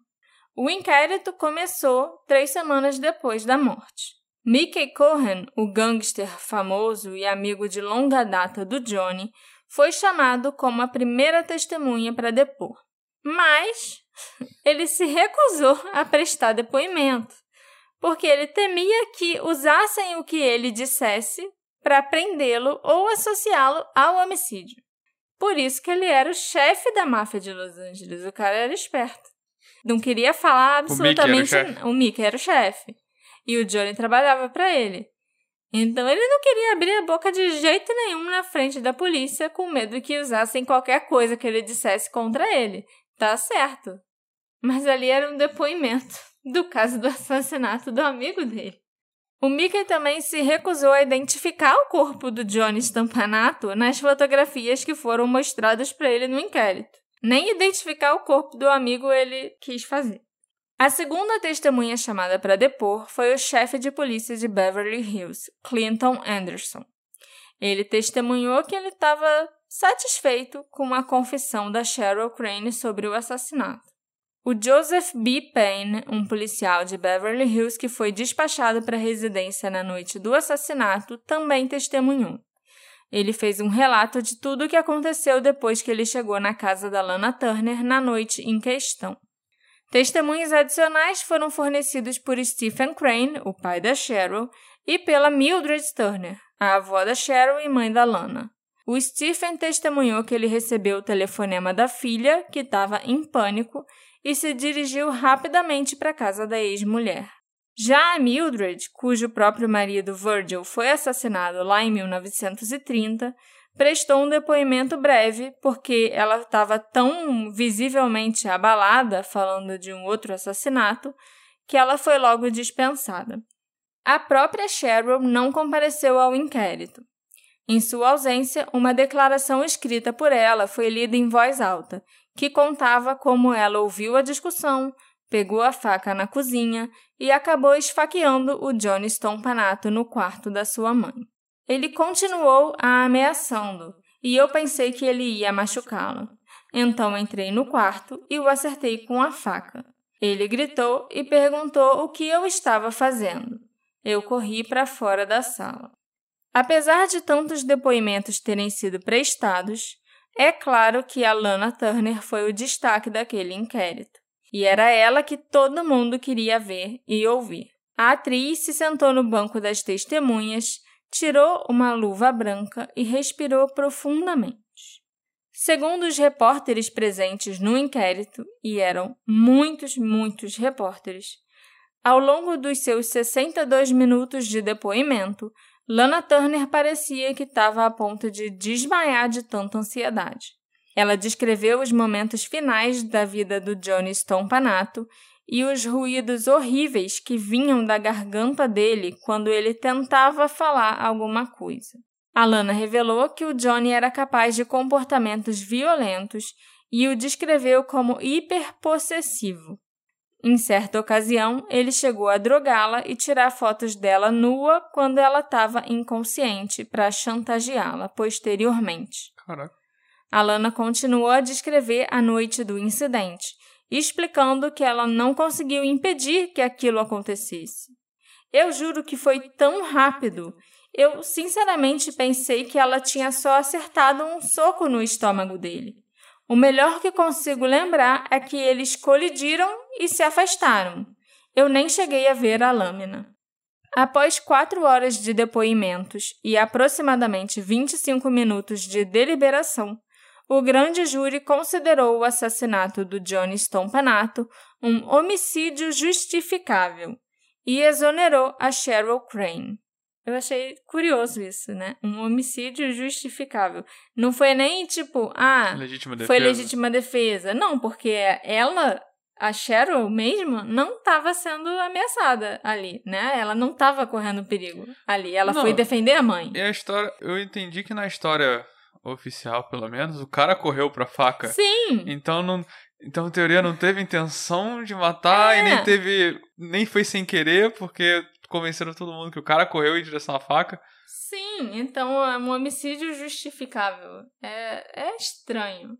O inquérito começou três semanas depois da morte. Mickey Cohen, o gangster famoso e amigo de longa data do Johnny, foi chamado como a primeira testemunha para depor. Mas [laughs] ele se recusou a prestar depoimento, porque ele temia que usassem o que ele dissesse para prendê-lo ou associá-lo ao homicídio. Por isso que ele era o chefe da máfia de Los Angeles. O cara era esperto. Não queria falar absolutamente o Mickey era o chefe. E o Johnny trabalhava para ele. Então ele não queria abrir a boca de jeito nenhum na frente da polícia, com medo que usassem qualquer coisa que ele dissesse contra ele. Tá certo. Mas ali era um depoimento do caso do assassinato do amigo dele. O Mickey também se recusou a identificar o corpo do Johnny Stampanato nas fotografias que foram mostradas para ele no inquérito. Nem identificar o corpo do amigo ele quis fazer. A segunda testemunha chamada para depor foi o chefe de polícia de Beverly Hills, Clinton Anderson. Ele testemunhou que ele estava satisfeito com a confissão da Cheryl Crane sobre o assassinato. O Joseph B. Payne, um policial de Beverly Hills que foi despachado para a residência na noite do assassinato, também testemunhou. Ele fez um relato de tudo o que aconteceu depois que ele chegou na casa da Lana Turner na noite em questão. Testemunhos adicionais foram fornecidos por Stephen Crane, o pai da Cheryl, e pela Mildred Turner, a avó da Cheryl e mãe da Lana. O Stephen testemunhou que ele recebeu o telefonema da filha, que estava em pânico, e se dirigiu rapidamente para a casa da ex-mulher. Já a Mildred, cujo próprio marido Virgil foi assassinado lá em 1930, prestou um depoimento breve porque ela estava tão visivelmente abalada falando de um outro assassinato que ela foi logo dispensada. A própria Cheryl não compareceu ao inquérito. Em sua ausência, uma declaração escrita por ela foi lida em voz alta, que contava como ela ouviu a discussão, pegou a faca na cozinha e acabou esfaqueando o Johnny Stompanato no quarto da sua mãe. Ele continuou a ameaçando e eu pensei que ele ia machucá-la. Então entrei no quarto e o acertei com a faca. Ele gritou e perguntou o que eu estava fazendo. Eu corri para fora da sala. Apesar de tantos depoimentos terem sido prestados, é claro que a Lana Turner foi o destaque daquele inquérito. E era ela que todo mundo queria ver e ouvir. A atriz se sentou no banco das testemunhas, tirou uma luva branca e respirou profundamente. Segundo os repórteres presentes no inquérito, e eram muitos, muitos repórteres, ao longo dos seus 62 minutos de depoimento, Lana Turner parecia que estava a ponto de desmaiar de tanta ansiedade. Ela descreveu os momentos finais da vida do Johnny Stompanato e os ruídos horríveis que vinham da garganta dele quando ele tentava falar alguma coisa. Alana revelou que o Johnny era capaz de comportamentos violentos e o descreveu como hiperpossessivo. Em certa ocasião, ele chegou a drogá-la e tirar fotos dela nua quando ela estava inconsciente para chantageá-la posteriormente. Caraca. Alana continuou a descrever a noite do incidente, explicando que ela não conseguiu impedir que aquilo acontecesse. Eu juro que foi tão rápido. Eu sinceramente pensei que ela tinha só acertado um soco no estômago dele. O melhor que consigo lembrar é que eles colidiram e se afastaram. Eu nem cheguei a ver a lâmina. Após quatro horas de depoimentos e aproximadamente 25 minutos de deliberação, o grande júri considerou o assassinato do Johnny Stompanato um homicídio justificável e exonerou a Cheryl Crane. Eu achei curioso isso, né? Um homicídio justificável. Não foi nem tipo, ah, Legítima foi legítima defesa. Não, porque ela, a Cheryl mesmo, não estava sendo ameaçada ali, né? Ela não estava correndo perigo ali. Ela Não. foi defender a mãe. E a história, eu entendi que na história oficial, pelo menos, o cara correu pra faca. Sim! Então não, então em teoria não teve intenção de matar É. e nem teve, nem foi sem querer, porque convenceram todo mundo que o cara correu em direção à faca. Sim, então é um homicídio justificável. É, é estranho.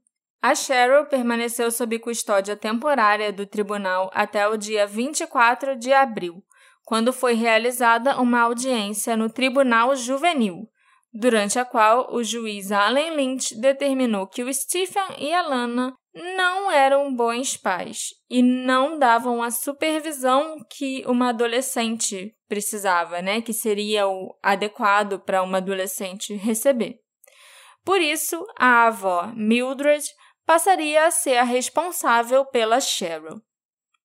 A Cheryl permaneceu sob custódia temporária do tribunal até o dia 24 de abril, quando foi realizada uma audiência no Tribunal Juvenil, durante a qual o juiz Allen Lynch determinou que o Stephen e a Lana não eram bons pais e não davam a supervisão que uma adolescente precisava, né, que seria o adequado para uma adolescente receber. Por isso, a avó Mildred passaria a ser a responsável pela Cheryl.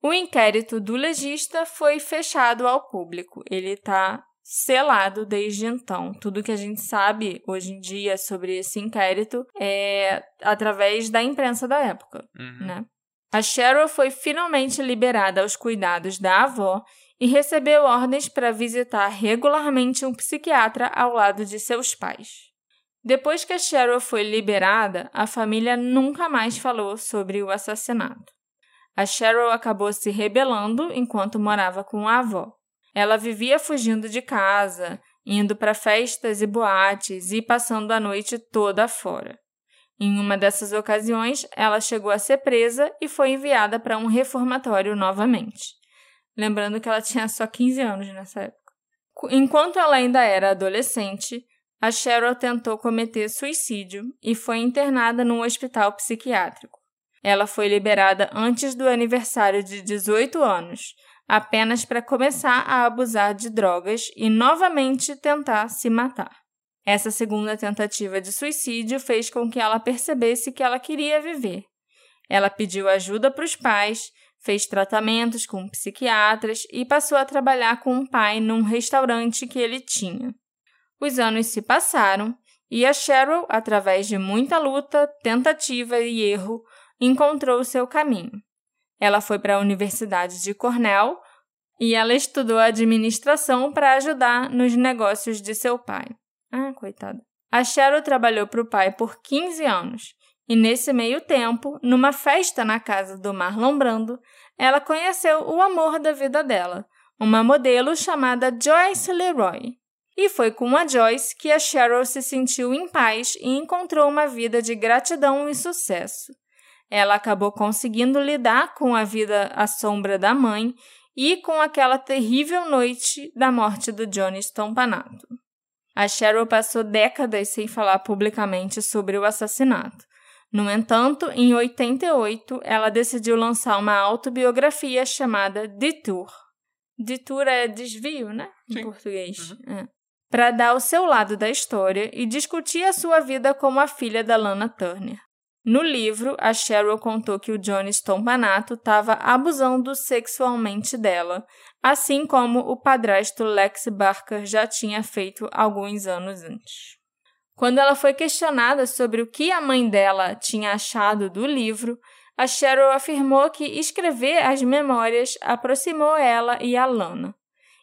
O inquérito do legista foi fechado ao público. Ele está selado desde então. Tudo que a gente sabe hoje em dia sobre esse inquérito é através da imprensa da época, Uhum. né? A Cheryl foi finalmente liberada aos cuidados da avó e recebeu ordens para visitar regularmente um psiquiatra ao lado de seus pais. Depois que a Cheryl foi liberada, a família nunca mais falou sobre o assassinato. A Cheryl acabou se rebelando enquanto morava com a avó. Ela vivia fugindo de casa, indo para festas e boates e passando a noite toda fora. Em uma dessas ocasiões, ela chegou a ser presa e foi enviada para um reformatório novamente. Lembrando que ela tinha só 15 anos nessa época. Enquanto ela ainda era adolescente, a Cheryl tentou cometer suicídio e foi internada num hospital psiquiátrico. Ela foi liberada antes do aniversário de 18 anos, apenas para começar a abusar de drogas e novamente tentar se matar. Essa segunda tentativa de suicídio fez com que ela percebesse que ela queria viver. Ela pediu ajuda para os pais, fez tratamentos com psiquiatras e passou a trabalhar com o pai num restaurante que ele tinha. Os anos se passaram e a Cheryl, através de muita luta, tentativa e erro, encontrou o seu caminho. Ela foi para a Universidade de Cornell e ela estudou administração para ajudar nos negócios de seu pai. Ah, coitada. A Cheryl trabalhou para o pai por 15 anos e, nesse meio tempo, numa festa na casa do Marlon Brando, ela conheceu o amor da vida dela, uma modelo chamada Joyce Leroy. E foi com a Joyce que a Cheryl se sentiu em paz e encontrou uma vida de gratidão e sucesso. Ela acabou conseguindo lidar com a vida à sombra da mãe e com aquela terrível noite da morte do Johnny Stompanato. A Cheryl passou décadas sem falar publicamente sobre o assassinato. No entanto, em 88, ela decidiu lançar uma autobiografia chamada Detour. Detour é desvio, né? Em Sim. português. É. Para dar o seu lado da história e discutir a sua vida como a filha da Lana Turner. No livro, a Cheryl contou que o Johnny Stompanato estava abusando sexualmente dela, assim como o padrasto Lex Barker já tinha feito alguns anos antes. Quando ela foi questionada sobre o que a mãe dela tinha achado do livro, a Cheryl afirmou que escrever as memórias aproximou ela e a Lana,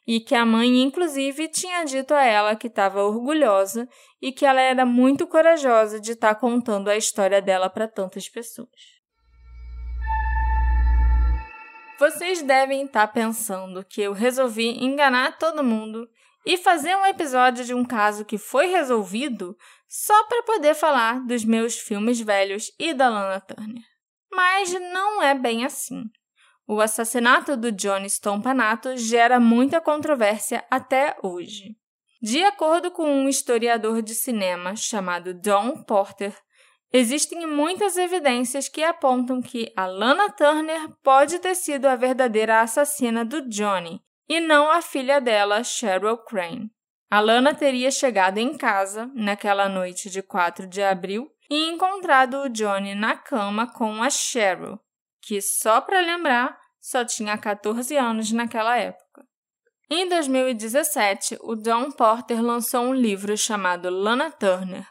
e que a mãe, inclusive, tinha dito a ela que estava orgulhosa e que ela era muito corajosa de estar contando a história dela para tantas pessoas. Vocês devem estar pensando que eu resolvi enganar todo mundo e fazer um episódio de um caso que foi resolvido só para poder falar dos meus filmes velhos e da Lana Turner. Mas não é bem assim. O assassinato do Johnny Stompanato gera muita controvérsia até hoje. De acordo com um historiador de cinema chamado Don Porter, existem muitas evidências que apontam que a Lana Turner pode ter sido a verdadeira assassina do Johnny e não a filha dela, Cheryl Crane. A Lana teria chegado em casa naquela noite de 4 de abril e encontrado o Johnny na cama com a Cheryl, que, só para lembrar, só tinha 14 anos naquela época. Em 2017, o Don Porter lançou um livro chamado Lana Turner,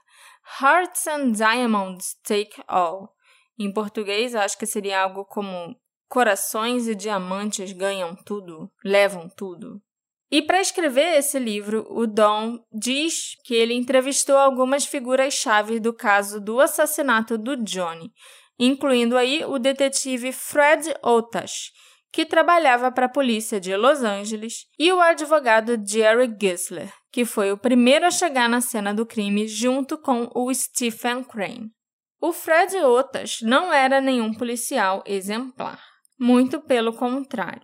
Hearts and Diamonds Take All. Em português, acho que seria algo como Corações e diamantes ganham tudo, levam tudo. E para escrever esse livro, o Don diz que ele entrevistou algumas figuras-chave do caso do assassinato do Johnny, incluindo aí o detetive Fred Otash, que trabalhava para a polícia de Los Angeles, e o advogado Jerry Gisler, que foi o primeiro a chegar na cena do crime junto com o Stephen Crane. O Fred Otas não era nenhum policial exemplar, muito pelo contrário.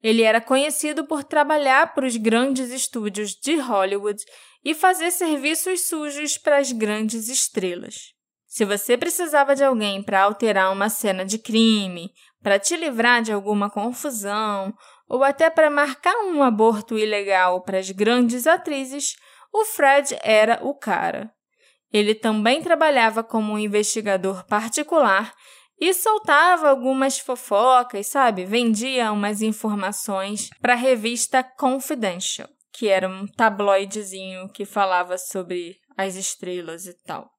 Ele era conhecido por trabalhar para os grandes estúdios de Hollywood e fazer serviços sujos para as grandes estrelas. Se você precisava de alguém para alterar uma cena de crime, para te livrar de alguma confusão ou até para marcar um aborto ilegal para as grandes atrizes, o Fred era o cara. Ele também trabalhava como um investigador particular e soltava algumas fofocas, sabe? Vendia umas informações para a revista Confidential, que era um tabloidezinho que falava sobre as estrelas e tal.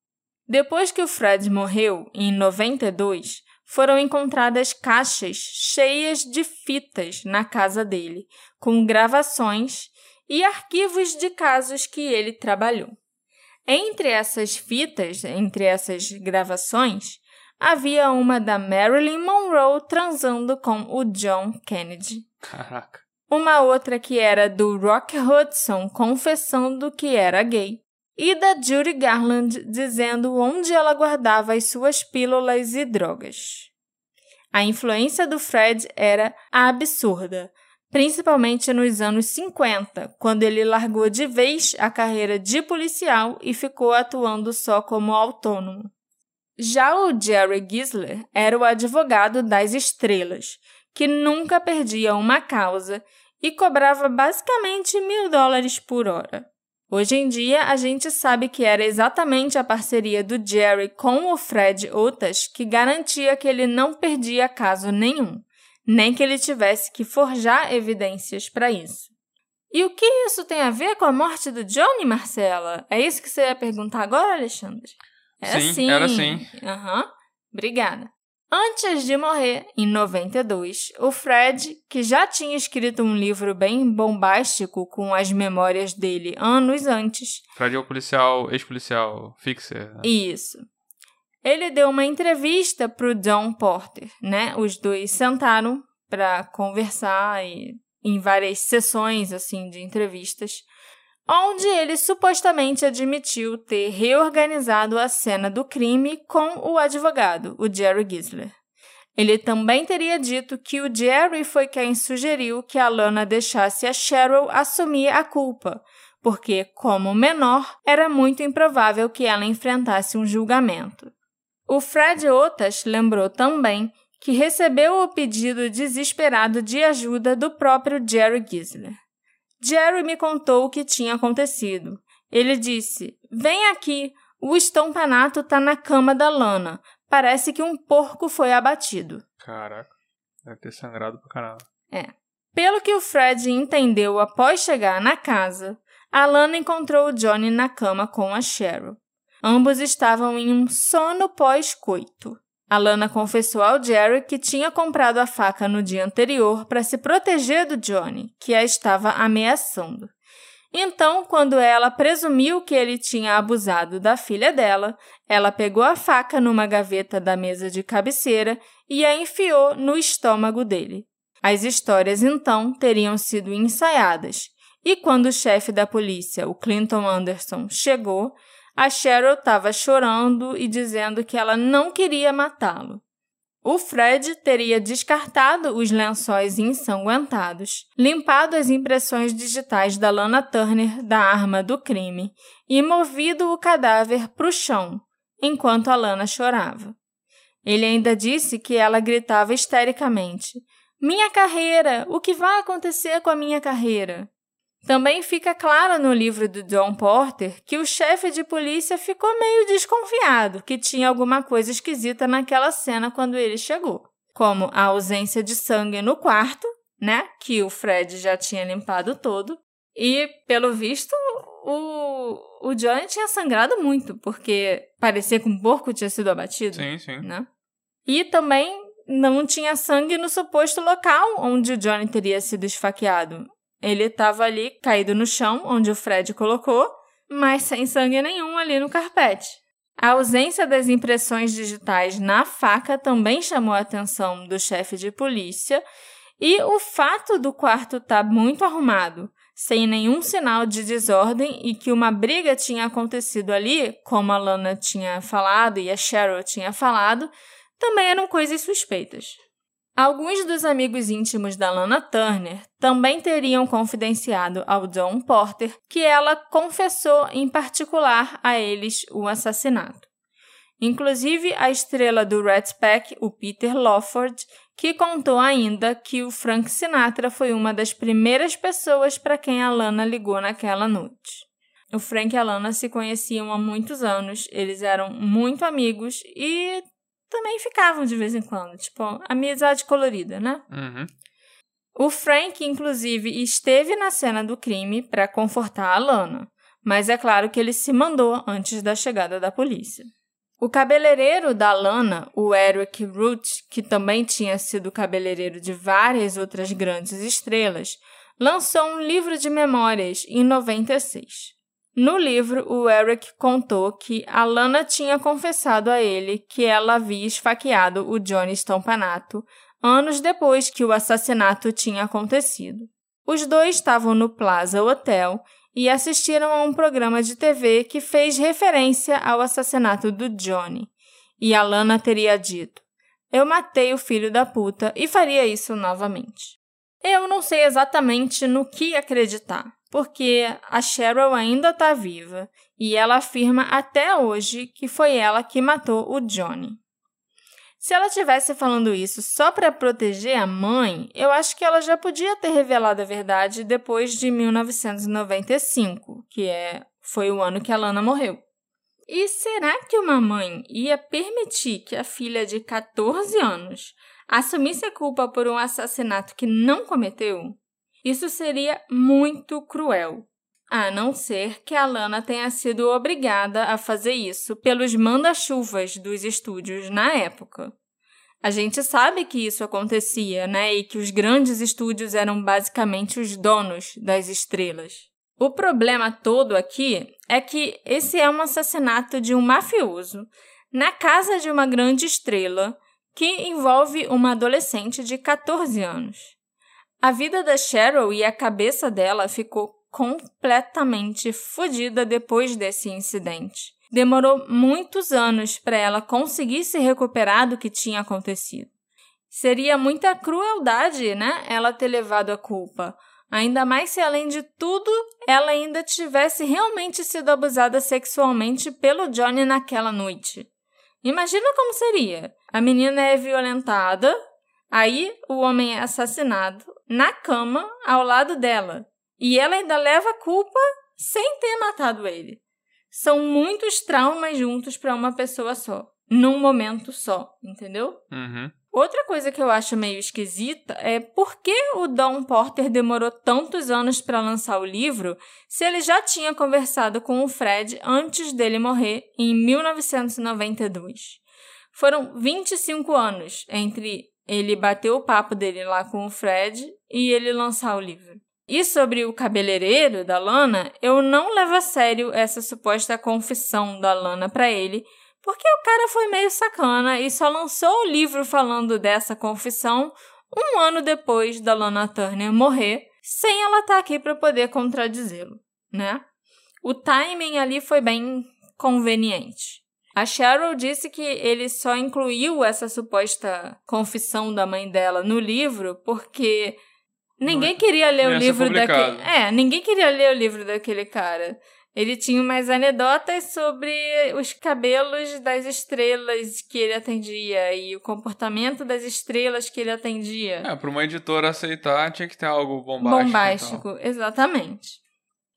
Depois que o Fred morreu, em 92, foram encontradas caixas cheias de fitas na casa dele, com gravações e arquivos de casos que ele trabalhou. Entre essas fitas, entre essas gravações, havia uma da Marilyn Monroe transando com o John Kennedy. Caraca. Uma outra que era do Rock Hudson confessando que era gay e da Judy Garland dizendo onde ela guardava as suas pílulas e drogas. A influência do Fred era absurda, principalmente nos anos 50, quando ele largou de vez a carreira de policial e ficou atuando só como autônomo. Já o Jerry Gisler era o advogado das estrelas, que nunca perdia uma causa e cobrava basicamente mil dólares por hora. Hoje em dia, a gente sabe que era exatamente a parceria do Jerry com o Fred Otas que garantia que ele não perdia caso nenhum, nem que ele tivesse que forjar evidências para isso. E o que isso tem a ver com a morte do Johnny, Marcela? É isso que você ia perguntar agora, Alexandre? É sim, sim. era sim. Aham. Uhum. Obrigada. Antes de morrer, em 92, o Fred, que já tinha escrito um livro bem bombástico com as memórias dele anos antes. Fred é o policial, ex-policial fixer. Né? Isso. Ele deu uma entrevista para o John Porter, né? Os dois sentaram para conversar e, em várias sessões assim de entrevistas onde ele supostamente admitiu ter reorganizado a cena do crime com o advogado, o Jerry Gisler. Ele também teria dito que o Jerry foi quem sugeriu que a Lana deixasse a Cheryl assumir a culpa, porque, como menor, era muito improvável que ela enfrentasse um julgamento. O Fred Otas lembrou também que recebeu o pedido desesperado de ajuda do próprio Jerry Gisler. Jerry me contou o que tinha acontecido. Ele disse: Vem aqui, o estompanato tá na cama da Lana. Parece que um porco foi abatido. Caraca, deve ter sangrado pra caramba. É. Pelo que o Fred entendeu após chegar na casa, a Lana encontrou o Johnny na cama com a Cheryl. Ambos estavam em um sono pós-coito. Alana confessou ao Jerry que tinha comprado a faca no dia anterior para se proteger do Johnny, que a estava ameaçando. Então, quando ela presumiu que ele tinha abusado da filha dela, ela pegou a faca numa gaveta da mesa de cabeceira e a enfiou no estômago dele. As histórias então teriam sido ensaiadas, e quando o chefe da polícia, o Clinton Anderson, chegou, a Cheryl estava chorando e dizendo que ela não queria matá-lo. O Fred teria descartado os lençóis ensanguentados, limpado as impressões digitais da Lana Turner da arma do crime e movido o cadáver para o chão, enquanto a Lana chorava. Ele ainda disse que ela gritava histericamente: Minha carreira! O que vai acontecer com a minha carreira? Também fica claro no livro do John Porter que o chefe de polícia ficou meio desconfiado que tinha alguma coisa esquisita naquela cena quando ele chegou, como a ausência de sangue no quarto, né, que o Fred já tinha limpado todo, e pelo visto o, o Johnny tinha sangrado muito, porque parecia que um porco tinha sido abatido. Sim, sim. Né? E também não tinha sangue no suposto local onde o Johnny teria sido esfaqueado. Ele estava ali caído no chão, onde o Fred colocou, mas sem sangue nenhum ali no carpete. A ausência das impressões digitais na faca também chamou a atenção do chefe de polícia E o fato do quarto estar tá muito arrumado, sem nenhum sinal de desordem e que uma briga tinha acontecido ali, como a Lana tinha falado e a Cheryl tinha falado, também eram coisas suspeitas. Alguns dos amigos íntimos da Lana Turner também teriam confidenciado ao John Porter que ela confessou em particular a eles o assassinato. Inclusive a estrela do Rat Pack, o Peter Lawford, que contou ainda que o Frank Sinatra foi uma das primeiras pessoas para quem a Lana ligou naquela noite. O Frank e a Lana se conheciam há muitos anos, eles eram muito amigos e também ficavam de vez em quando, tipo, amizade colorida, né? Uhum. O Frank, inclusive, esteve na cena do crime para confortar a Lana, mas é claro que ele se mandou antes da chegada da polícia. O cabeleireiro da Lana, o Eric Root, que também tinha sido cabeleireiro de várias outras grandes estrelas, lançou um livro de memórias em 96. No livro, o Eric contou que a Lana tinha confessado a ele que ela havia esfaqueado o Johnny Stompanato anos depois que o assassinato tinha acontecido. Os dois estavam no Plaza Hotel e assistiram a um programa de TV que fez referência ao assassinato do Johnny. E a Lana teria dito: Eu matei o filho da puta e faria isso novamente. Eu não sei exatamente no que acreditar, porque a Cheryl ainda está viva e ela afirma até hoje que foi ela que matou o Johnny. Se ela tivesse falando isso só para proteger a mãe, eu acho que ela já podia ter revelado a verdade depois de 1995, que é foi o ano que a Lana morreu. E será que uma mãe ia permitir que a filha de 14 anos assumisse a culpa por um assassinato que não cometeu? Isso seria muito cruel. A não ser que a Lana tenha sido obrigada a fazer isso pelos manda-chuvas dos estúdios na época. A gente sabe que isso acontecia, né? E que os grandes estúdios eram basicamente os donos das estrelas. O problema todo aqui é que esse é um assassinato de um mafioso na casa de uma grande estrela que envolve uma adolescente de 14 anos. A vida da Cheryl e a cabeça dela ficou completamente fodida depois desse incidente. Demorou muitos anos para ela conseguir se recuperar do que tinha acontecido. Seria muita crueldade, né? Ela ter levado a culpa. Ainda mais se, além de tudo, ela ainda tivesse realmente sido abusada sexualmente pelo Johnny naquela noite. Imagina como seria. A menina é violentada, aí o homem é assassinado na cama ao lado dela. E ela ainda leva a culpa sem ter matado ele. São muitos traumas juntos para uma pessoa só, num momento só, entendeu? Uhum. Outra coisa que eu acho meio esquisita é por que o Don Porter demorou tantos anos para lançar o livro se ele já tinha conversado com o Fred antes dele morrer em 1992. Foram 25 anos entre ele bater o papo dele lá com o Fred e ele lançar o livro. E sobre o cabeleireiro da Lana, eu não levo a sério essa suposta confissão da Lana para ele, porque o cara foi meio sacana e só lançou o livro falando dessa confissão um ano depois da Lana Turner morrer, sem ela estar tá aqui para poder contradizê-lo, né? O timing ali foi bem conveniente. A Cheryl disse que ele só incluiu essa suposta confissão da mãe dela no livro porque Ninguém queria ler o livro daquele. É, ninguém queria ler o livro daquele cara. Ele tinha umas anedotas sobre os cabelos das estrelas que ele atendia e o comportamento das estrelas que ele atendia. É, para uma editora aceitar tinha que ter algo bombástico. Bombástico, então. exatamente.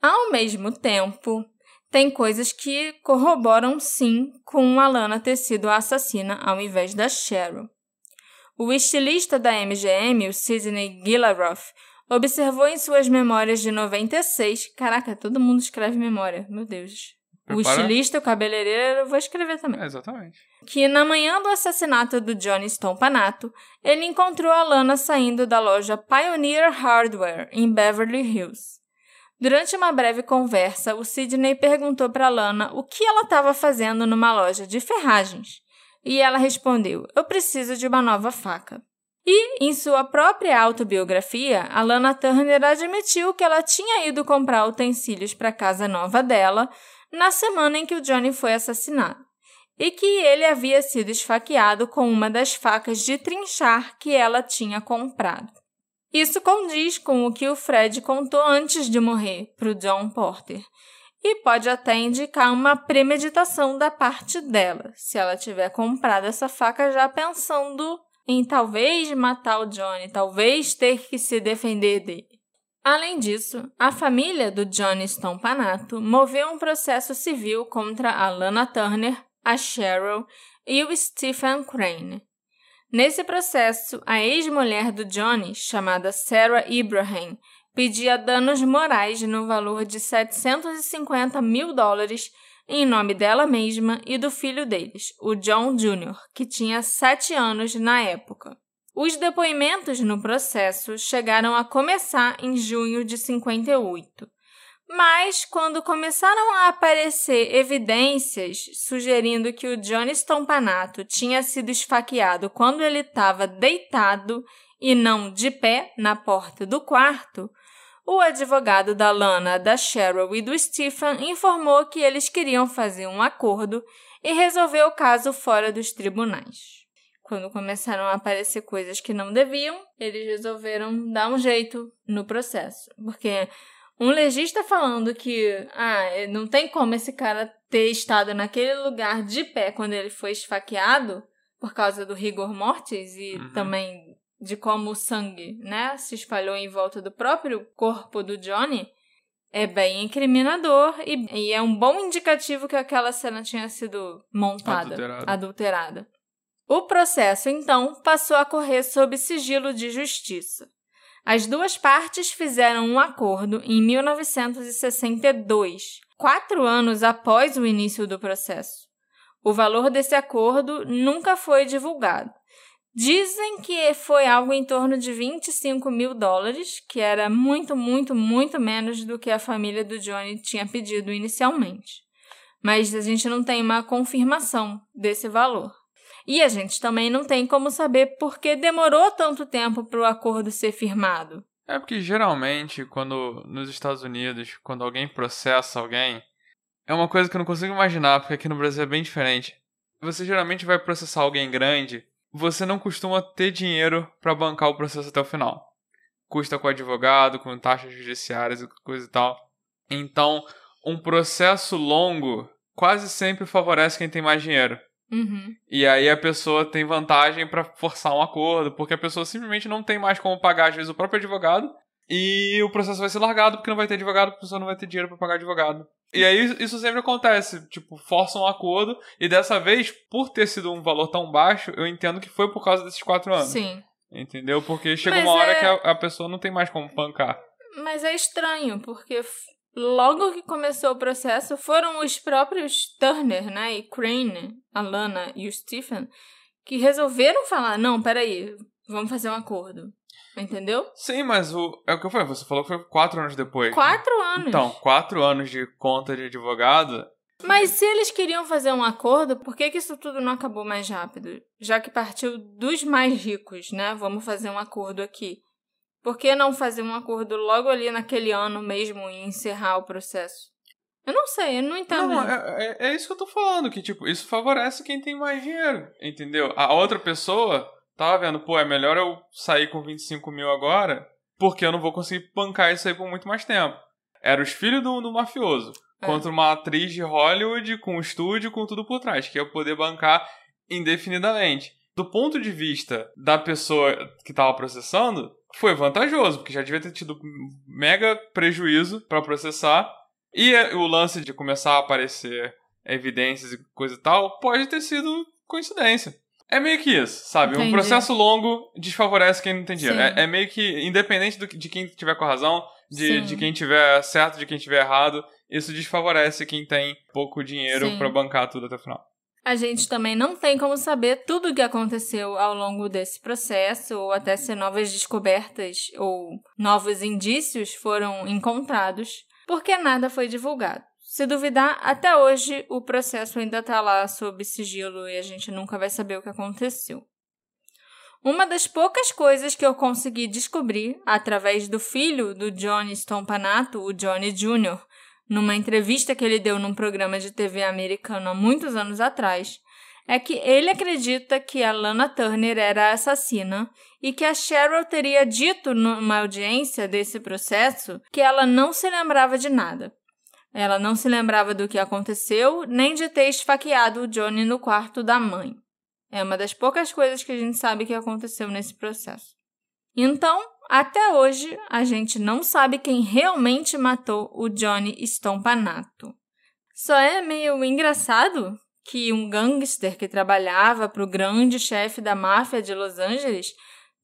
Ao mesmo tempo, tem coisas que corroboram sim com a Lana ter sido a assassina ao invés da Cheryl. O estilista da MGM, o Sidney Gillaroff, observou em suas memórias de 96. Caraca, todo mundo escreve memória, meu Deus. Prepara. O estilista, o cabeleireiro, eu vou escrever também. É, exatamente. Que na manhã do assassinato do Johnny Stompanato, ele encontrou a Lana saindo da loja Pioneer Hardware, em Beverly Hills. Durante uma breve conversa, o Sidney perguntou para Lana o que ela estava fazendo numa loja de ferragens. E ela respondeu: Eu preciso de uma nova faca. E, em sua própria autobiografia, Alana Turner admitiu que ela tinha ido comprar utensílios para a casa nova dela na semana em que o Johnny foi assassinado, e que ele havia sido esfaqueado com uma das facas de trinchar que ela tinha comprado. Isso condiz com o que o Fred contou antes de morrer para o John Porter, e pode até indicar uma premeditação da parte dela, se ela tiver comprado essa faca já pensando em talvez matar o Johnny, talvez ter que se defender dele. Além disso, a família do Johnny Stompanato moveu um processo civil contra a Lana Turner, a Cheryl e o Stephen Crane. Nesse processo, a ex-mulher do Johnny, chamada Sarah Ibrahim, pedia danos morais no valor de 750 mil dólares em nome dela mesma e do filho deles, o John Jr., que tinha sete anos na época. Os depoimentos no processo chegaram a começar em junho de 58. Mas, quando começaram a aparecer evidências sugerindo que o Johnny Stompanato tinha sido esfaqueado quando ele estava deitado e não de pé na porta do quarto, o advogado da Lana, da Cheryl e do Stephen informou que eles queriam fazer um acordo e resolver o caso fora dos tribunais. Quando começaram a aparecer coisas que não deviam, eles resolveram dar um jeito no processo. Porque um legista falando que ah, não tem como esse cara ter estado naquele lugar de pé quando ele foi esfaqueado por causa do rigor mortis e uhum. também de como o sangue, né, se espalhou em volta do próprio corpo do Johnny, é bem incriminador e, e, é um bom indicativo que aquela cena tinha sido montada, adulterada. adulterada. O processo, então, passou a correr sob sigilo de justiça. As duas partes fizeram um acordo em 1962, quatro anos após o início do processo. O valor desse acordo nunca foi divulgado. Dizem que foi algo em torno de 25 mil dólares, que era muito, muito, muito menos do que a família do Johnny tinha pedido inicialmente. Mas a gente não tem uma confirmação desse valor. E a gente também não tem como saber por que demorou tanto tempo para o acordo ser firmado. É porque geralmente, quando nos Estados Unidos, quando alguém processa alguém, é uma coisa que eu não consigo imaginar, porque aqui no Brasil é bem diferente. Você geralmente vai processar alguém grande você não costuma ter dinheiro para bancar o processo até o final. Custa com advogado, com taxas judiciárias e coisa e tal. Então, um processo longo quase sempre favorece quem tem mais dinheiro. Uhum. E aí a pessoa tem vantagem para forçar um acordo, porque a pessoa simplesmente não tem mais como pagar, às vezes, o próprio advogado, e o processo vai ser largado porque não vai ter advogado, a pessoa não vai ter dinheiro para pagar advogado. E aí isso sempre acontece, tipo, forçam um acordo, e dessa vez, por ter sido um valor tão baixo, eu entendo que foi por causa desses quatro anos. Sim. Entendeu? Porque chega Mas uma hora é... que a, a, pessoa não tem mais como pancar. Mas é estranho, porque logo que começou o processo, foram os próprios Turner, né, e Crane, a Lana e o Stephen, que resolveram falar, não, peraí, vamos fazer um acordo. Entendeu? Sim, mas o, é o que eu falei. Você falou que foi quatro anos depois. Quatro anos. Então, quatro anos de conta de advogado. Mas se eles queriam fazer um acordo, por que, que isso tudo não acabou mais rápido? Já que partiu dos mais ricos, né? Vamos fazer um acordo aqui. Por que não fazer um acordo logo ali naquele ano mesmo e encerrar o processo? Eu não sei, eu não entendo. Não, é, é, é isso que eu tô falando, que tipo, isso favorece quem tem mais dinheiro, entendeu? A outra pessoa tava vendo, pô, é melhor eu sair com 25 mil agora, porque eu não vou conseguir bancar isso aí por muito mais tempo. Era os filhos do, do mafioso. É. Contra uma atriz de Hollywood, com estúdio, com tudo por trás, que ia poder bancar indefinidamente. Do ponto de vista da pessoa que estava processando, foi vantajoso, porque já devia ter tido mega prejuízo para processar. E o lance de começar a aparecer evidências e coisa e tal pode ter sido coincidência. É meio que isso, sabe? Entendi. Um processo longo desfavorece quem não tem dinheiro. É, é, meio que, independente do, de quem tiver com a razão, de, de quem tiver certo, de quem tiver errado, isso desfavorece quem tem pouco dinheiro para bancar tudo até o final. A gente também não tem como saber tudo o que aconteceu ao longo desse processo, ou até se novas descobertas ou novos indícios foram encontrados, porque nada foi divulgado. Se duvidar, até hoje o processo ainda está lá sob sigilo e a gente nunca vai saber o que aconteceu. Uma das poucas coisas que eu consegui descobrir através do filho do Johnny Stompanato, o Johnny Jr., numa entrevista que ele deu num programa de TV americano há muitos anos atrás, é que ele acredita que a Lana Turner era assassina e que a Cheryl teria dito numa audiência desse processo que ela não se lembrava de nada. Ela não se lembrava do que aconteceu, nem de ter esfaqueado o Johnny no quarto da mãe. É uma das poucas coisas que a gente sabe que aconteceu nesse processo. Então, até hoje, a gente não sabe quem realmente matou o Johnny Stompanato. Só é meio engraçado que um gangster que trabalhava para o grande chefe da máfia de Los Angeles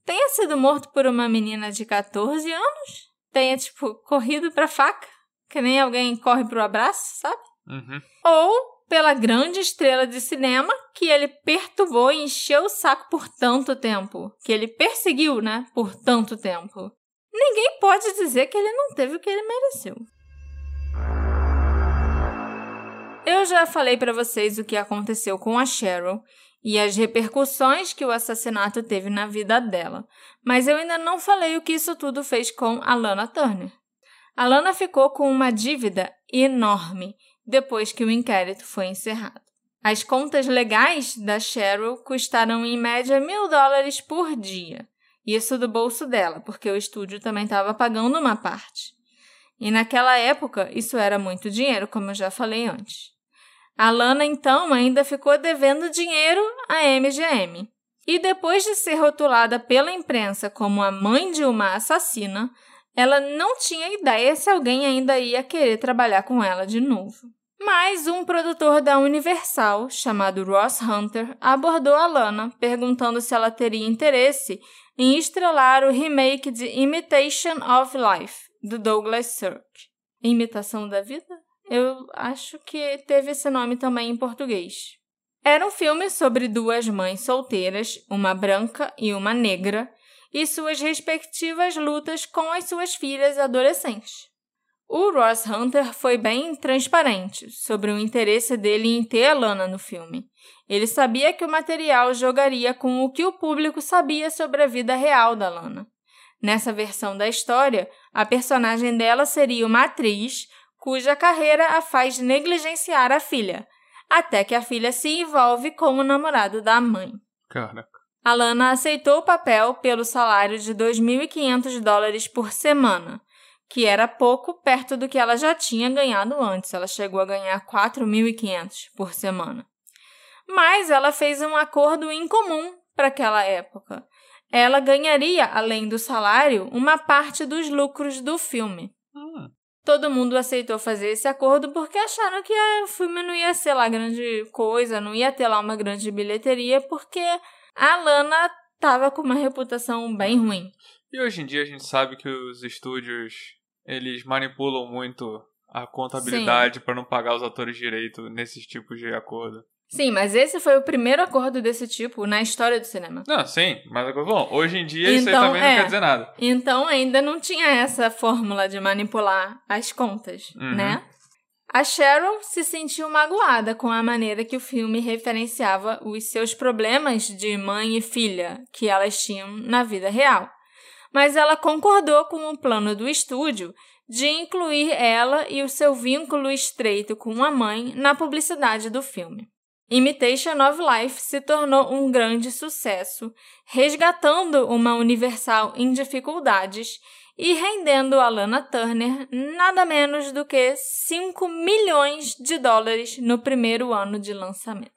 tenha sido morto por uma menina de 14 anos, tenha, tipo, corrido pra faca, que nem alguém corre pro abraço, sabe? Uhum. Ou pela grande estrela de cinema que ele perturbou e encheu o saco por tanto tempo, que ele perseguiu, né, por tanto tempo. Ninguém pode dizer que ele não teve o que ele mereceu. Eu já falei para vocês o que aconteceu com a Cheryl e as repercussões que o assassinato teve na vida dela, mas eu ainda não falei o que isso tudo fez com a Lana Turner. A Lana ficou com uma dívida enorme depois que o inquérito foi encerrado. As contas legais da Cheryl custaram em média mil dólares por dia. Isso do bolso dela, porque o estúdio também estava pagando uma parte. E naquela época, isso era muito dinheiro, como eu já falei antes. A Lana, então, ainda ficou devendo dinheiro à MGM. E depois de ser rotulada pela imprensa como a mãe de uma assassina, ela não tinha ideia se alguém ainda ia querer trabalhar com ela de novo. Mas um produtor da Universal, chamado Ross Hunter, abordou a Lana, perguntando se ela teria interesse em estrelar o remake de Imitation of Life, do Douglas Sirk. Imitação da Vida? Eu acho que teve esse nome também em português. Era um filme sobre duas mães solteiras, uma branca e uma negra, e suas respectivas lutas com as suas filhas adolescentes. O Ross Hunter foi bem transparente sobre o interesse dele em ter a Lana no filme. Ele sabia que o material jogaria com o que o público sabia sobre a vida real da Lana. Nessa versão da história, a personagem dela seria uma atriz cuja carreira a faz negligenciar a filha, até que a filha se envolve com o namorado da mãe. Caraca. A Lana aceitou o papel pelo salário de 2.500 dólares por semana, que era pouco perto do que ela já tinha ganhado antes. Ela chegou a ganhar 4.500 por semana. Mas ela fez um acordo incomum para aquela época. Ela ganharia, além do salário, uma parte dos lucros do filme. Hum. Todo mundo aceitou fazer esse acordo porque acharam que o filme não ia ser lá grande coisa, não ia ter lá uma grande bilheteria, porque a Lana estava com uma reputação bem ruim. E hoje em dia a gente sabe que os estúdios eles manipulam muito a contabilidade para não pagar os atores direito nesses tipos de acordo. Sim, mas esse foi o primeiro acordo desse tipo na história do cinema. Não, sim, mas é bom, hoje em dia então, isso aí também é, não quer dizer nada. Então ainda não tinha essa fórmula de manipular as contas, Uhum. né? A Cheryl se sentiu magoada com a maneira que o filme referenciava os seus problemas de mãe e filha que elas tinham na vida real mas ela concordou com o plano do estúdio de incluir ela e o seu vínculo estreito com a mãe na publicidade do filme. Imitation of Life se tornou um grande sucesso, resgatando uma Universal em dificuldades e rendendo a Lana Turner nada menos do que 5 milhões de dólares no primeiro ano de lançamento.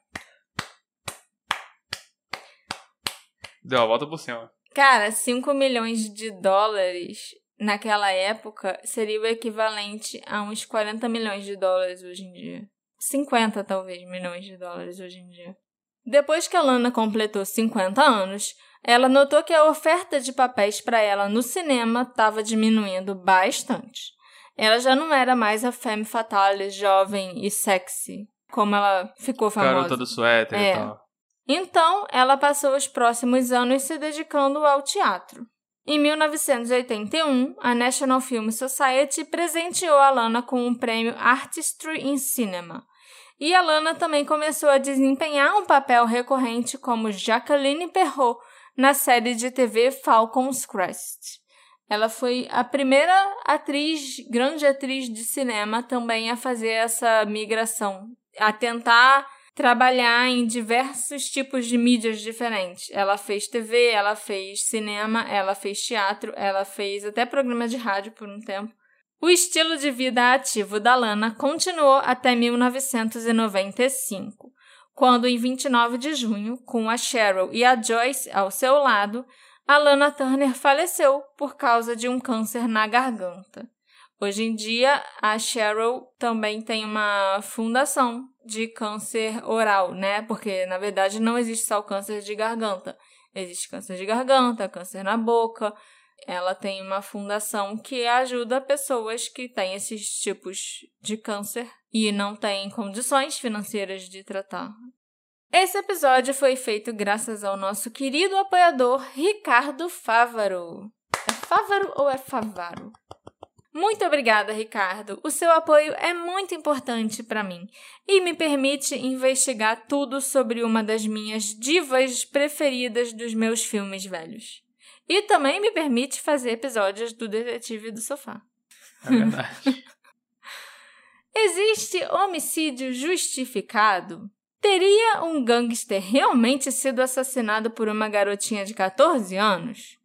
Deu a volta por cima. Cara, 5 milhões de dólares naquela época seria o equivalente a uns 40 milhões de dólares hoje em dia. 50, talvez, milhões de dólares hoje em dia. Depois que a Lana completou 50 anos, ela notou que a oferta de papéis para ela no cinema estava diminuindo bastante. Ela já não era mais a femme fatale jovem e sexy, como ela ficou famosa. Garota do suéter É. e tal. Então, ela passou os próximos anos se dedicando ao teatro. Em 1981, a National Film Society presenteou a Lana com o prêmio Artistry in Cinema. E a Lana também começou a desempenhar um papel recorrente como Jacqueline Perrault na série de TV Falcon's Crest. Ela foi a primeira atriz, grande atriz de cinema também a fazer essa migração, a tentar trabalhar em diversos tipos de mídias diferentes. Ela fez TV, ela fez cinema, ela fez teatro, ela fez até programa de rádio por um tempo. O estilo de vida ativo da Lana continuou até 1995, quando, em 29 de junho, com a Cheryl e a Joyce ao seu lado, a Lana Turner faleceu por causa de um câncer na garganta. Hoje em dia, a Cheryl também tem uma fundação de câncer oral, né? Porque, na verdade, não existe só o câncer de garganta. Existe câncer de garganta, câncer na boca. Ela tem uma fundação que ajuda pessoas que têm esses tipos de câncer e não têm condições financeiras de tratar. Esse episódio foi feito graças ao nosso querido apoiador Ricardo Fávaro. É Fávaro ou é Favaro? Muito obrigada, Ricardo. O seu apoio é muito importante para mim e me permite investigar tudo sobre uma das minhas divas preferidas dos meus filmes velhos. E também me permite fazer episódios do Detetive do Sofá. É verdade. [laughs] Existe homicídio justificado? Teria um gangster realmente sido assassinado por uma garotinha de 14 anos?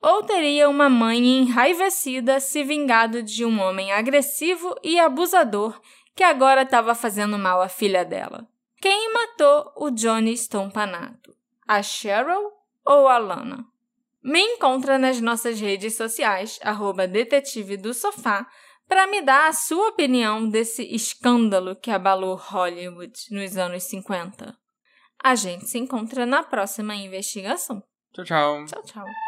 Ou teria uma mãe enraivecida se vingado de um homem agressivo e abusador que agora estava fazendo mal à filha dela? Quem matou o Johnny Stompanato? A Cheryl ou a Lana? Me encontra nas nossas redes sociais, arroba detetive do sofá, para me dar a sua opinião desse escândalo que abalou Hollywood nos anos 50. A gente se encontra na próxima investigação. Tchau, tchau. Tchau, tchau.